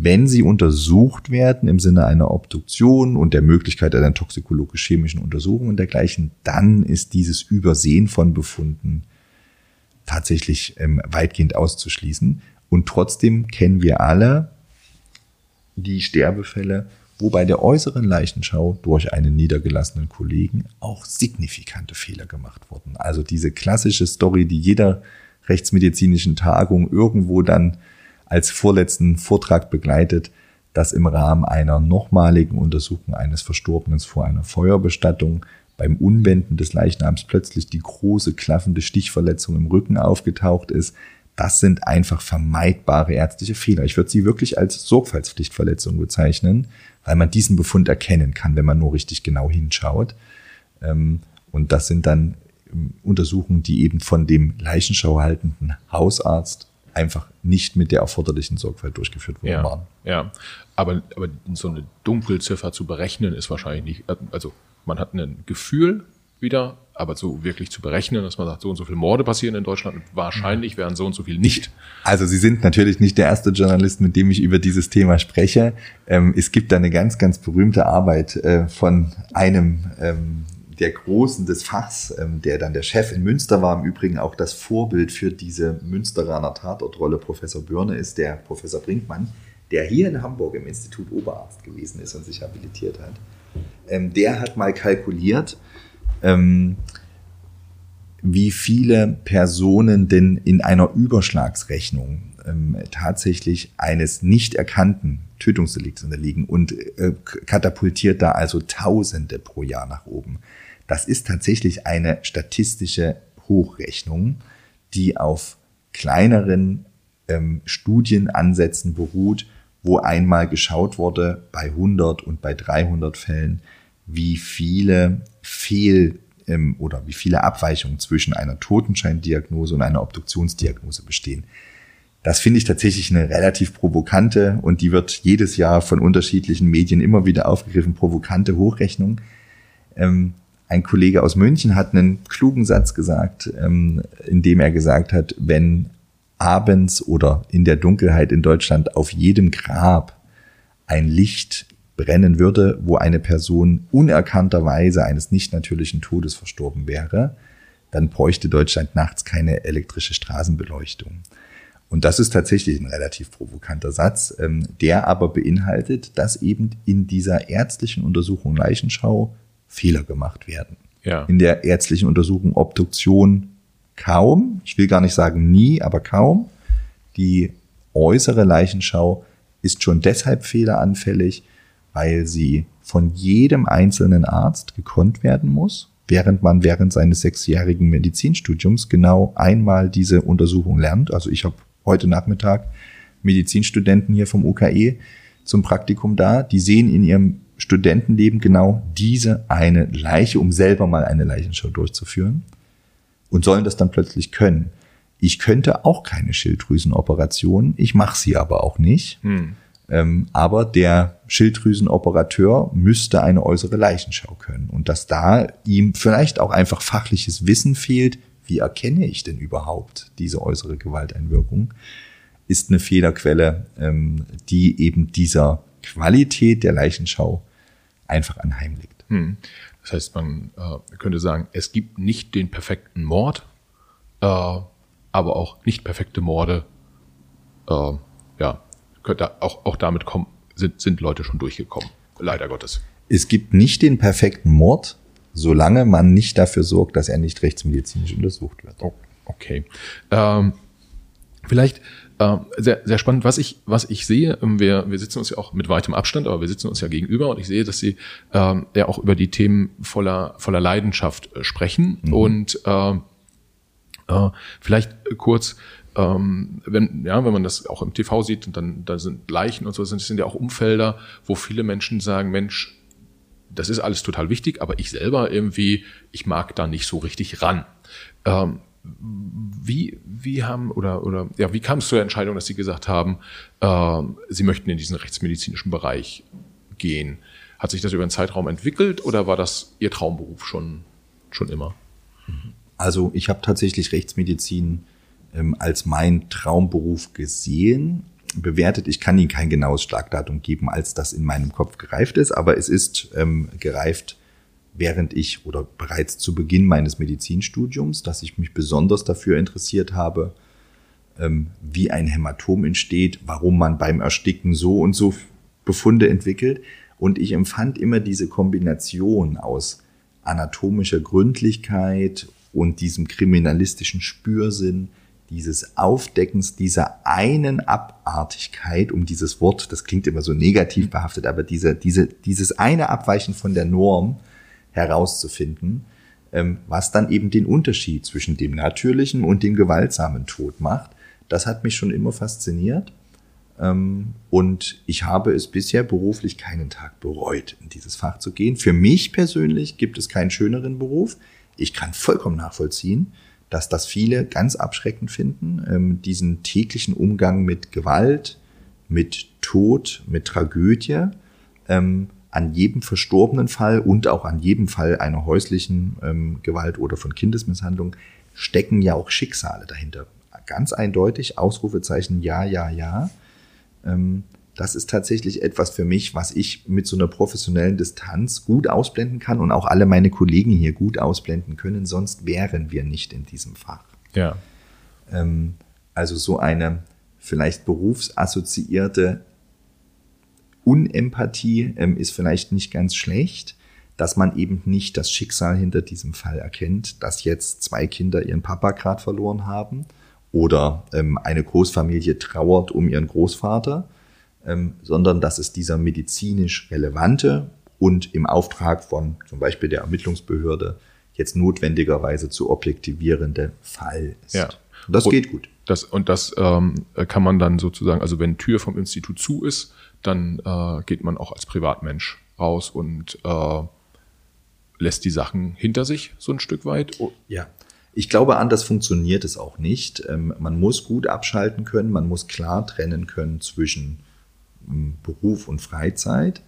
wenn sie untersucht werden im Sinne einer Obduktion und der Möglichkeit einer toxikologisch-chemischen Untersuchung und dergleichen, dann ist dieses Übersehen von Befunden tatsächlich ähm, weitgehend auszuschließen. Und trotzdem kennen wir alle die Sterbefälle, wo bei der äußeren Leichenschau durch einen niedergelassenen Kollegen auch signifikante Fehler gemacht wurden. Also diese klassische Story, die jeder rechtsmedizinischen Tagung irgendwo dann als vorletzten Vortrag begleitet, dass im Rahmen einer nochmaligen Untersuchung eines Verstorbenen vor einer Feuerbestattung beim Unwenden des Leichnams plötzlich die große klaffende Stichverletzung im Rücken aufgetaucht ist. Das sind einfach vermeidbare ärztliche Fehler. Ich würde sie wirklich als Sorgfaltspflichtverletzung bezeichnen, weil man diesen Befund erkennen kann, wenn man nur richtig genau hinschaut. Ähm, und das sind dann ähm, Untersuchungen, die eben von dem Leichenschau haltenden Hausarzt einfach nicht mit der erforderlichen Sorgfalt durchgeführt worden ja, waren. Ja, aber, aber so eine Dunkelziffer zu berechnen ist wahrscheinlich nicht, also man hat ein Gefühl wieder, aber so wirklich zu berechnen, dass man sagt, so und so viele Morde passieren in Deutschland und wahrscheinlich wären so und so viel nicht. Also Sie sind natürlich nicht der erste Journalist, mit dem ich über dieses Thema spreche. Ähm, es gibt da eine ganz, ganz berühmte Arbeit äh, von einem ähm, der Großen des Fachs, ähm, der dann der Chef in Münster war, im Übrigen auch das Vorbild für diese Münsteraner Tatortrolle, Professor Börne, ist der Professor Brinkmann, der hier in Hamburg im Institut Oberarzt gewesen ist und sich habilitiert hat. Der hat mal kalkuliert, ähm, wie viele Personen denn in einer Überschlagsrechnung ähm, tatsächlich eines nicht erkannten Tötungsdelikts unterliegen und äh, katapultiert da also Tausende pro Jahr nach oben. Das ist tatsächlich eine statistische Hochrechnung, die auf kleineren ähm, Studienansätzen beruht, wo einmal geschaut wurde bei 100 und bei 300 Fällen, wie viele Fehl- ähm, oder wie viele Abweichungen zwischen einer Totenscheindiagnose und einer Obduktionsdiagnose bestehen. Das finde ich tatsächlich eine relativ provokante und die wird jedes Jahr von unterschiedlichen Medien immer wieder aufgegriffen, provokante Hochrechnung. Ähm, ein Kollege aus München hat einen klugen Satz gesagt, ähm, in dem er gesagt hat, wenn abends oder in der Dunkelheit in Deutschland auf jedem Grab ein Licht brennen würde, wo eine Person unerkannterweise eines nicht natürlichen Todes verstorben wäre, dann bräuchte Deutschland nachts keine elektrische Straßenbeleuchtung. Und das ist tatsächlich ein relativ provokanter Satz, ähm, der aber beinhaltet, dass eben in dieser ärztlichen Untersuchung Leichenschau Fehler gemacht werden. Ja. In der ärztlichen Untersuchung Obduktion kaum, ich will gar nicht sagen nie, aber kaum. Die äußere Leichenschau ist schon deshalb fehleranfällig, weil sie von jedem einzelnen Arzt gekonnt werden muss, während man während seines sechsjährigen Medizinstudiums genau einmal diese Untersuchung lernt. Also ich habe heute Nachmittag Medizinstudenten hier vom UKE zum Praktikum da, die sehen in ihrem Studentenleben genau diese eine Leiche, um selber mal eine Leichenschau durchzuführen und sollen das dann plötzlich können. Ich könnte auch keine Schilddrüsenoperation, ich mache sie aber auch nicht. Hm. Ähm, aber der Schilddrüsenoperateur müsste eine äußere Leichenschau können. Und dass da ihm vielleicht auch einfach fachliches Wissen fehlt, wie erkenne ich denn überhaupt diese äußere Gewalteinwirkung, ist eine Fehlerquelle, ähm, die eben dieser Qualität der Leichenschau einfach anheimliegt. Hm. Das heißt, man äh, könnte sagen, es gibt nicht den perfekten Mord, äh, aber auch nicht perfekte Morde. Äh, ja, könnte auch, auch damit kommen, sind, sind Leute schon durchgekommen. Leider Gottes. Es gibt nicht den perfekten Mord, solange man nicht dafür sorgt, dass er nicht rechtsmedizinisch untersucht wird. Oh, okay. Ähm, vielleicht äh, sehr, sehr spannend. Was ich, was ich sehe, ähm, wir, wir sitzen uns ja auch mit weitem Abstand, aber wir sitzen uns ja gegenüber und ich sehe, dass Sie ähm, ja auch über die Themen voller, voller Leidenschaft äh, sprechen. Mhm. Und äh, äh, vielleicht kurz, ähm, wenn, ja, wenn man das auch im TV sieht und dann da sind Leichen und so, sind, sind ja auch Umfelder, wo viele Menschen sagen, Mensch, das ist alles total wichtig, aber ich selber irgendwie, ich mag da nicht so richtig ran. Ähm, wie, wie haben oder, oder ja, wie kam es zur Entscheidung, dass Sie gesagt haben, äh, Sie möchten in diesen rechtsmedizinischen Bereich gehen? Hat sich das über einen Zeitraum entwickelt oder war das Ihr Traumberuf schon, schon immer? Also ich habe tatsächlich Rechtsmedizin ähm, als mein Traumberuf gesehen. bewertet. Ich kann Ihnen kein genaues Schlagdatum geben, als das in meinem Kopf gereift ist, aber es ist ähm, gereift, während ich oder bereits zu Beginn meines Medizinstudiums, dass ich mich besonders dafür interessiert habe, ähm, wie ein Hämatom entsteht, warum man beim Ersticken so und so Befunde entwickelt. Und ich empfand immer diese Kombination aus anatomischer Gründlichkeit und diesem kriminalistischen Spürsinn, dieses Aufdeckens dieser einen Abartigkeit, um dieses Wort, das klingt immer so negativ mhm. behaftet, aber diese, diese, dieses eine Abweichen von der Norm herauszufinden, ähm, was dann eben den Unterschied zwischen dem natürlichen und dem gewaltsamen Tod macht. Das hat mich schon immer fasziniert. Ähm, und ich habe es bisher beruflich keinen Tag bereut, in dieses Fach zu gehen. Für mich persönlich gibt es keinen schöneren Beruf. Ich kann vollkommen nachvollziehen, dass das viele ganz abschreckend finden, ähm, diesen täglichen Umgang mit Gewalt, mit Tod, mit Tragödie, ähm, an jedem verstorbenen Fall und auch an jedem Fall einer häuslichen Gewalt oder von Kindesmisshandlung stecken ja auch Schicksale dahinter ganz eindeutig, Ausrufezeichen ja, ja, ja. Ähm, das ist tatsächlich etwas für mich, was ich mit so einer professionellen Distanz gut ausblenden kann und auch alle meine Kollegen hier gut ausblenden können, sonst wären wir nicht in diesem Fach. Ja. Ähm, also so eine vielleicht berufsassoziierte Unempathie ähm, ist vielleicht nicht ganz schlecht, dass man eben nicht das Schicksal hinter diesem Fall erkennt, dass jetzt zwei Kinder ihren Papa gerade verloren haben oder ähm, eine Großfamilie trauert um ihren Großvater, sondern dass es dieser medizinisch relevante und im Auftrag von zum Beispiel der Ermittlungsbehörde jetzt notwendigerweise zu objektivierende Fall ist. Ja. Und das und geht gut. Das, und das ähm, kann man dann sozusagen, also wenn Tür vom Institut zu ist, dann äh, geht man auch als Privatmensch raus und äh, lässt die Sachen hinter sich so ein Stück weit. Ja. Ich glaube, anders funktioniert es auch nicht. Ähm, man muss gut abschalten können, man muss klar trennen können zwischen ähm, Beruf und Freizeit,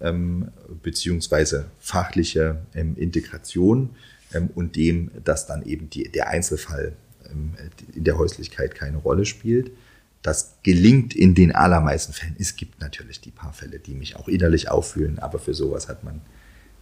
ähm, beziehungsweise fachliche Integration und dem, dass dann eben die, der Einzelfall in der Häuslichkeit keine Rolle spielt. Das gelingt in den allermeisten Fällen. Es gibt natürlich die paar Fälle, die mich auch innerlich auffühlen, aber für sowas hat man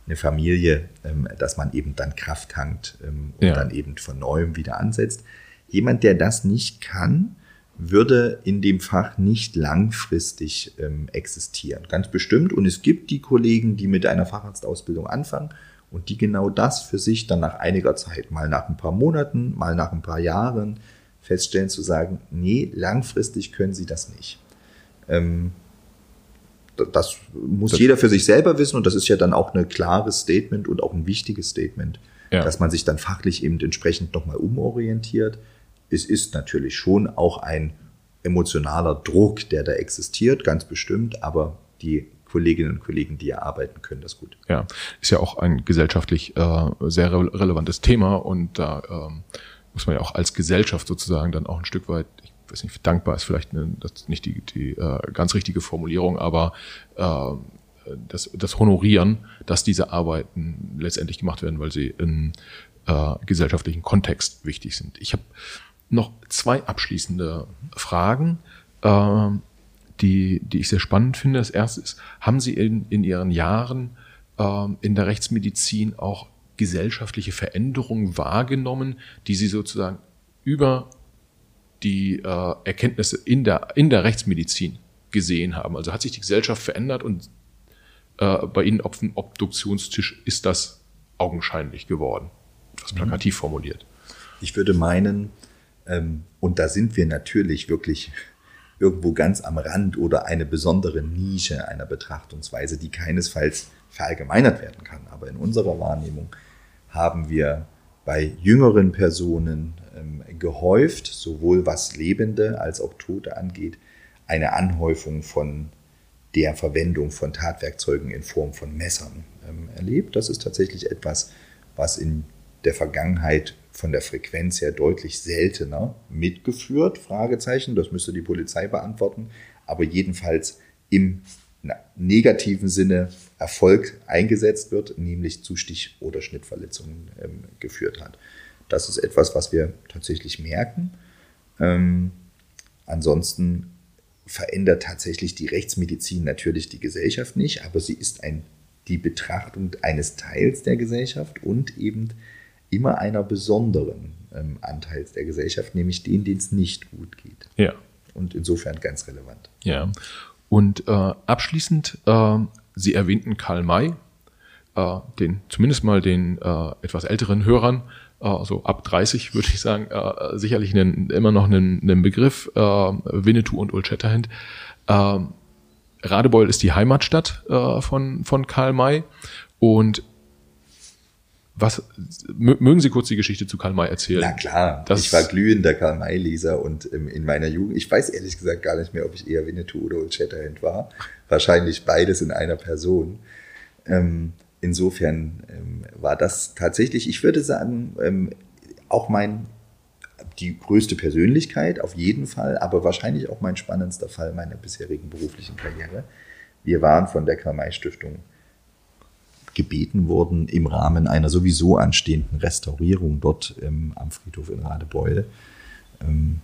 eine Familie, ähm, dass man eben dann Kraft tankt ähm, und ja. dann eben von neuem wieder ansetzt. Jemand, der das nicht kann, würde in dem Fach nicht langfristig ähm, existieren. Ganz bestimmt. Und es gibt die Kollegen, die mit einer Facharztausbildung anfangen und die genau das für sich dann nach einiger Zeit, mal nach ein paar Monaten, mal nach ein paar Jahren feststellen, zu sagen, nee, langfristig können sie das nicht. Ähm, das muss das jeder für sich selber wissen und das ist ja dann auch ein klares Statement und auch ein wichtiges Statement, ja. dass man sich dann fachlich eben entsprechend nochmal umorientiert. Es ist natürlich schon auch ein emotionaler Druck, der da existiert, ganz bestimmt, aber die Kolleginnen und Kollegen, die hier arbeiten, können das gut. Ja, ist ja auch ein gesellschaftlich äh, sehr re relevantes Thema und da ähm, muss man ja auch als Gesellschaft sozusagen dann auch ein Stück weit, ich weiß nicht, dankbar ist vielleicht eine, das nicht die, die äh, ganz richtige Formulierung, aber äh, das, das Honorieren, dass diese Arbeiten letztendlich gemacht werden, weil sie im äh, gesellschaftlichen Kontext wichtig sind. Ich habe noch zwei abschließende Fragen, äh, die, die ich sehr spannend finde. Das erste ist, haben Sie in, in Ihren Jahren äh, in der Rechtsmedizin auch gesellschaftliche Veränderungen wahrgenommen, die Sie sozusagen über die äh, Erkenntnisse in der, in der Rechtsmedizin gesehen haben. Also hat sich die Gesellschaft verändert und äh, bei Ihnen auf dem Obduktionstisch ist das augenscheinlich geworden. Etwas mhm. plakativ formuliert. Ich würde meinen, und da sind wir natürlich wirklich irgendwo ganz am Rand oder eine besondere Nische einer Betrachtungsweise, die keinesfalls verallgemeinert werden kann. Aber in unserer Wahrnehmung haben wir bei jüngeren Personen ähm, gehäuft, sowohl was Lebende als auch Tote angeht, eine Anhäufung von der Verwendung von Tatwerkzeugen in Form von Messern ähm, erlebt. Das ist tatsächlich etwas, was in der Vergangenheit von der Frequenz her deutlich seltener mitgeführt, Fragezeichen, das müsste die Polizei beantworten, aber jedenfalls im negativen Sinne Erfolg eingesetzt wird, nämlich zu Stich- oder Schnittverletzungen ähm, geführt hat. Das ist etwas, was wir tatsächlich merken. Ähm, ansonsten verändert tatsächlich die Rechtsmedizin natürlich die Gesellschaft nicht, aber sie ist ein, die Betrachtung eines Teils der Gesellschaft und eben immer einer besonderen ähm, Anteils der Gesellschaft, nämlich den, denen es nicht gut geht. Ja. Und insofern ganz relevant. Ja. Und äh, abschließend, äh, Sie erwähnten Karl May, äh, den zumindest mal den äh, etwas älteren Hörern, äh, so ab 30 würde ich sagen, äh, sicherlich einen, immer noch einen, einen Begriff, Winnetou und Old Shatterhand. Äh, Radebeul ist die Heimatstadt von, von Karl May und was mögen Sie kurz die Geschichte zu Karl May erzählen? Na klar, Das- ich war glühender Karl May-Leser und ähm, in meiner Jugend, ich weiß ehrlich gesagt gar nicht mehr, ob ich eher Winnetou oder Old Shatterhand war. Wahrscheinlich beides in einer Person. Ähm, insofern ähm, war das tatsächlich, ich würde sagen, ähm, auch mein, die größte Persönlichkeit auf jeden Fall, aber wahrscheinlich auch mein spannendster Fall meiner bisherigen beruflichen Karriere. Wir waren von der Karl May Stiftung gebeten worden, im Rahmen einer sowieso anstehenden Restaurierung dort ähm, am Friedhof in Radebeul ähm,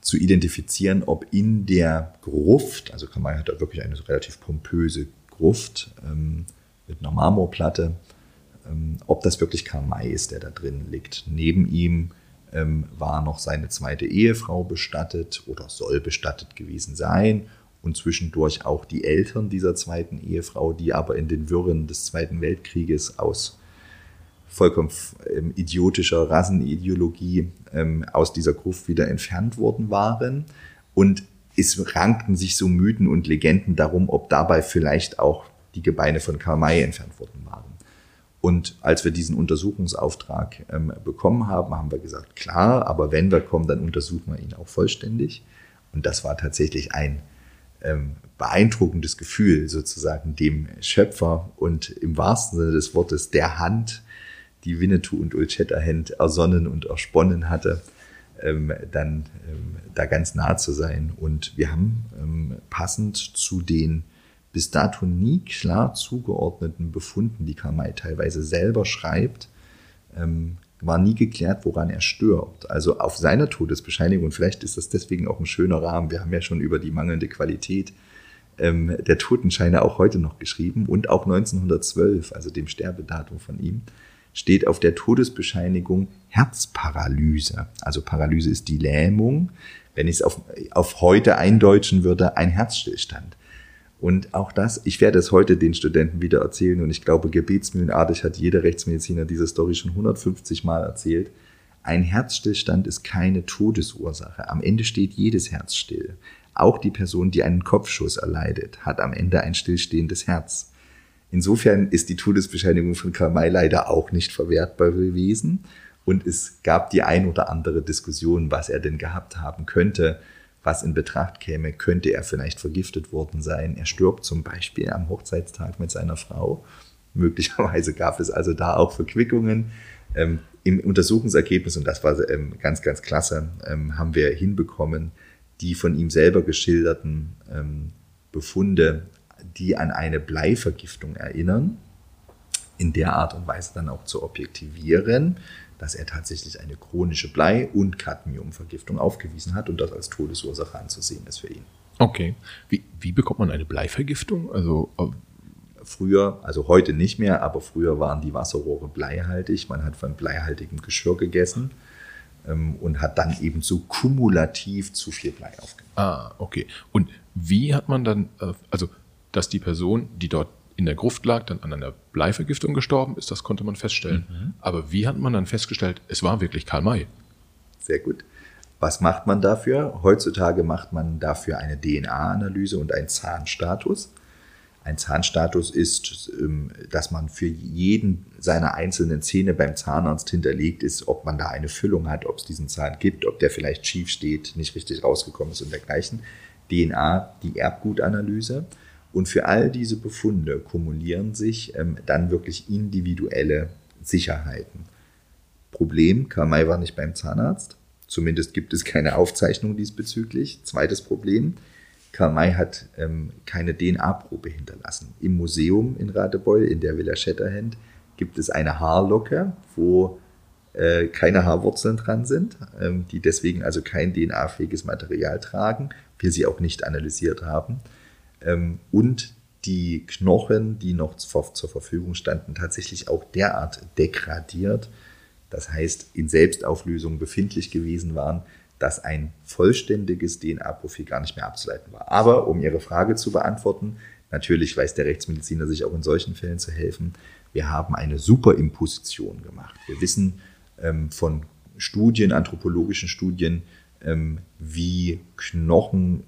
zu identifizieren, ob in der Gruft, also Kamai hat da wirklich eine relativ pompöse Gruft ähm, mit einer Marmorplatte, ähm, ob das wirklich Karl May ist, der da drin liegt. Neben ihm ähm, war noch seine zweite Ehefrau bestattet oder soll bestattet gewesen sein und zwischendurch auch die Eltern dieser zweiten Ehefrau, die aber in den Wirren des Zweiten Weltkrieges aus vollkommen ähm, idiotischer Rassenideologie ähm, aus dieser Gruft wieder entfernt worden waren. Und es rankten sich so Mythen und Legenden darum, ob dabei vielleicht auch die Gebeine von Karl May entfernt worden waren. Und als wir diesen Untersuchungsauftrag ähm, bekommen haben, haben wir gesagt, klar, aber wenn wir kommen, dann untersuchen wir ihn auch vollständig. Und das war tatsächlich ein ähm, beeindruckendes Gefühl, sozusagen dem Schöpfer und im wahrsten Sinne des Wortes der Hand, die Winnetou und Old Shatterhand ersonnen und ersponnen hatte, ähm, dann ähm, da ganz nah zu sein. Und wir haben ähm, passend zu den bis dato nie klar zugeordneten Befunden, die Karl May teilweise selber schreibt, ähm, war nie geklärt, woran er stirbt. Also auf seiner Todesbescheinigung, und vielleicht ist das deswegen auch ein schöner Rahmen, wir haben ja schon über die mangelnde Qualität ähm, der Totenscheine auch heute noch geschrieben und auch 1912, also dem Sterbedatum von ihm, steht auf der Todesbescheinigung Herzparalyse. Also Paralyse ist die Lähmung. Wenn ich es auf, auf heute eindeutschen würde, ein Herzstillstand. Und auch das, ich werde es heute den Studenten wieder erzählen und ich glaube, gebetsmühlenartig hat jeder Rechtsmediziner diese Story schon 150 Mal erzählt. Ein Herzstillstand ist keine Todesursache. Am Ende steht jedes Herz still. Auch die Person, die einen Kopfschuss erleidet, hat am Ende ein stillstehendes Herz. Insofern ist die Todesbescheinigung von Karl May leider auch nicht verwertbar gewesen. Und es gab die ein oder andere Diskussion, was er denn gehabt haben könnte, was in Betracht käme, könnte er vielleicht vergiftet worden sein. Er stirbt zum Beispiel am Hochzeitstag mit seiner Frau. Möglicherweise gab es also da auch Verquickungen. Ähm, Im Untersuchungsergebnis, und das war ähm, ganz, ganz klasse, ähm, haben wir hinbekommen, die von ihm selber geschilderten ähm, Befunde, die an eine Bleivergiftung erinnern, in der Art und Weise dann auch zu objektivieren, dass er tatsächlich eine chronische Blei- und Cadmiumvergiftung aufgewiesen hat und das als Todesursache anzusehen ist für ihn. Okay. Wie, wie bekommt man eine Bleivergiftung? Also, äh, Früher, also heute nicht mehr, aber früher waren die Wasserrohre bleihaltig. Man hat von bleihaltigem Geschirr gegessen ähm, und hat dann eben so kumulativ zu viel Blei aufgenommen. ah, okay. Und wie hat man dann, äh, also, dass die Person, die dort in der Gruft lag, dann an einer Bleivergiftung gestorben ist, das konnte man feststellen. Aber wie hat man dann festgestellt, es war wirklich Karl May? Sehr gut. Was macht man dafür? Heutzutage macht man dafür eine DNA-Analyse und einen Zahnstatus. Ein Zahnstatus ist, ähm, dass man für jeden seiner einzelnen Zähne beim Zahnarzt hinterlegt ist, ob man da eine Füllung hat, ob es diesen Zahn gibt, ob der vielleicht schief steht, nicht richtig rausgekommen ist und dergleichen. DNA, die Erbgutanalyse. Und für all diese Befunde kumulieren sich ähm, dann wirklich individuelle Sicherheiten. Problem, May war nicht beim Zahnarzt. Zumindest gibt es keine Aufzeichnung diesbezüglich. Zweites Problem, May hat ähm, keine DNA-Probe hinterlassen. Im Museum in Radebeul, in der Villa Shatterhand, gibt es eine Haarlocke, wo äh, keine Haarwurzeln dran sind, ähm, die deswegen also kein DNA-fähiges Material tragen. wir sie auch nicht analysiert haben. Ähm, und die Knochen, die noch zur Verfügung standen, tatsächlich auch derart degradiert, das heißt in Selbstauflösung befindlich gewesen waren, dass ein vollständiges DNA-Profil gar nicht mehr abzuleiten war. Aber um Ihre Frage zu beantworten, natürlich weiß der Rechtsmediziner sich auch in solchen Fällen zu helfen. Wir haben eine Superimposition gemacht. Wir wissen ähm, von Studien, anthropologischen Studien, ähm, wie Knochen,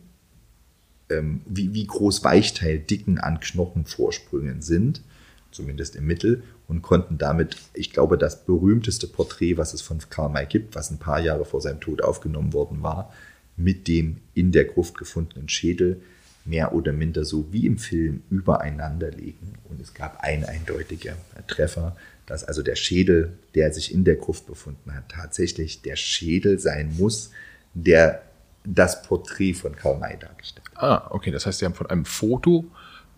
ähm, wie, wie groß Weichteildicken an Knochenvorsprüngen sind, zumindest im Mittel, und konnten damit, ich glaube, das berühmteste Porträt, was es von Karl May gibt, was ein paar Jahre vor seinem Tod aufgenommen worden war, mit dem in der Gruft gefundenen Schädel mehr oder minder so wie im Film übereinander legen. Und es gab ein eindeutiger Treffer, dass also der Schädel, der sich in der Gruft befunden hat, tatsächlich der Schädel sein muss, der das Porträt von Karl May dargestellt. Ah, okay. Das heißt, Sie haben von einem Foto,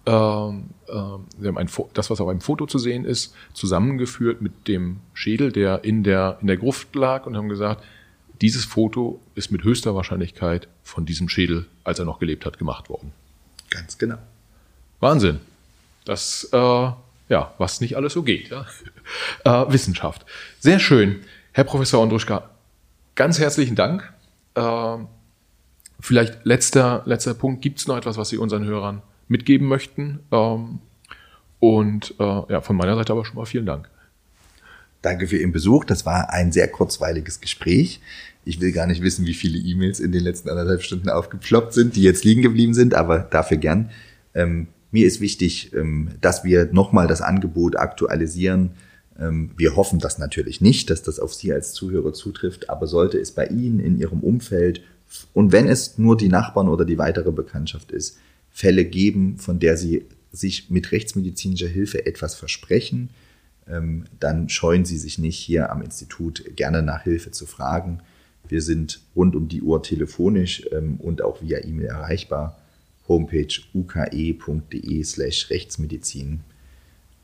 ähm, äh, Sie haben ein das, was auf einem Foto zu sehen ist, zusammengeführt mit dem Schädel, der in der, in der Gruft lag und haben gesagt, dieses Foto ist mit höchster Wahrscheinlichkeit von diesem Schädel, als er noch gelebt hat, gemacht worden. Ganz genau. Wahnsinn. Das, äh, ja, was nicht alles so geht. Ja? Äh, Wissenschaft. Sehr schön. Herr Professor Andruschka, ganz herzlichen Dank. Äh, vielleicht letzter, letzter Punkt. Gibt es noch etwas, was Sie unseren Hörern mitgeben möchten? Ähm, und äh, ja, von meiner Seite aber schon mal vielen Dank. Danke für Ihren Besuch. Das war ein sehr kurzweiliges Gespräch. Ich will gar nicht wissen, wie viele E-Mails in den letzten anderthalb Stunden aufgeploppt sind, die jetzt liegen geblieben sind, aber dafür gern. Ähm, mir ist wichtig, ähm, dass wir nochmal das Angebot aktualisieren. Ähm, wir hoffen das natürlich nicht, dass das auf Sie als Zuhörer zutrifft, aber sollte es bei Ihnen in Ihrem Umfeld und wenn es nur die Nachbarn oder die weitere Bekanntschaft ist, Fälle geben, von der Sie sich mit rechtsmedizinischer Hilfe etwas versprechen, ähm, dann scheuen Sie sich nicht, hier am Institut gerne nach Hilfe zu fragen. Wir sind rund um die Uhr telefonisch ähm, und auch via E-Mail erreichbar. Homepage uke.de slash Rechtsmedizin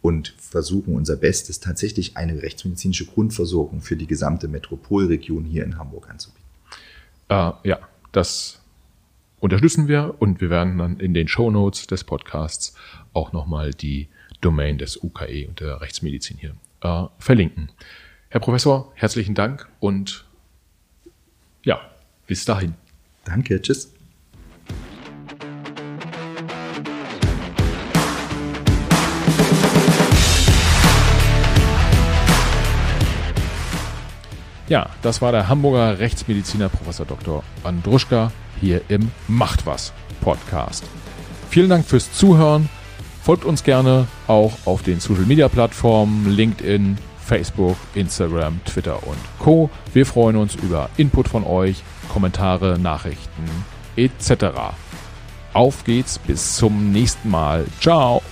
und versuchen unser Bestes, tatsächlich eine rechtsmedizinische Grundversorgung für die gesamte Metropolregion hier in Hamburg anzubieten. Äh, ja, das unterstützen wir und wir werden dann in den Show Notes des Podcasts auch nochmal die Domain des UKE und der Rechtsmedizin hier äh, verlinken. Herr Professor, herzlichen Dank und ja, bis dahin. Danke, tschüss. Ja, das war der Hamburger Rechtsmediziner Professor Dr. Andruschka hier im Macht was Podcast. Vielen Dank fürs Zuhören. Folgt uns gerne auch auf den Social Media Plattformen LinkedIn, Facebook, Instagram, Twitter und Co. Wir freuen uns über Input von euch, Kommentare, Nachrichten etc. Auf geht's, bis zum nächsten Mal. Ciao.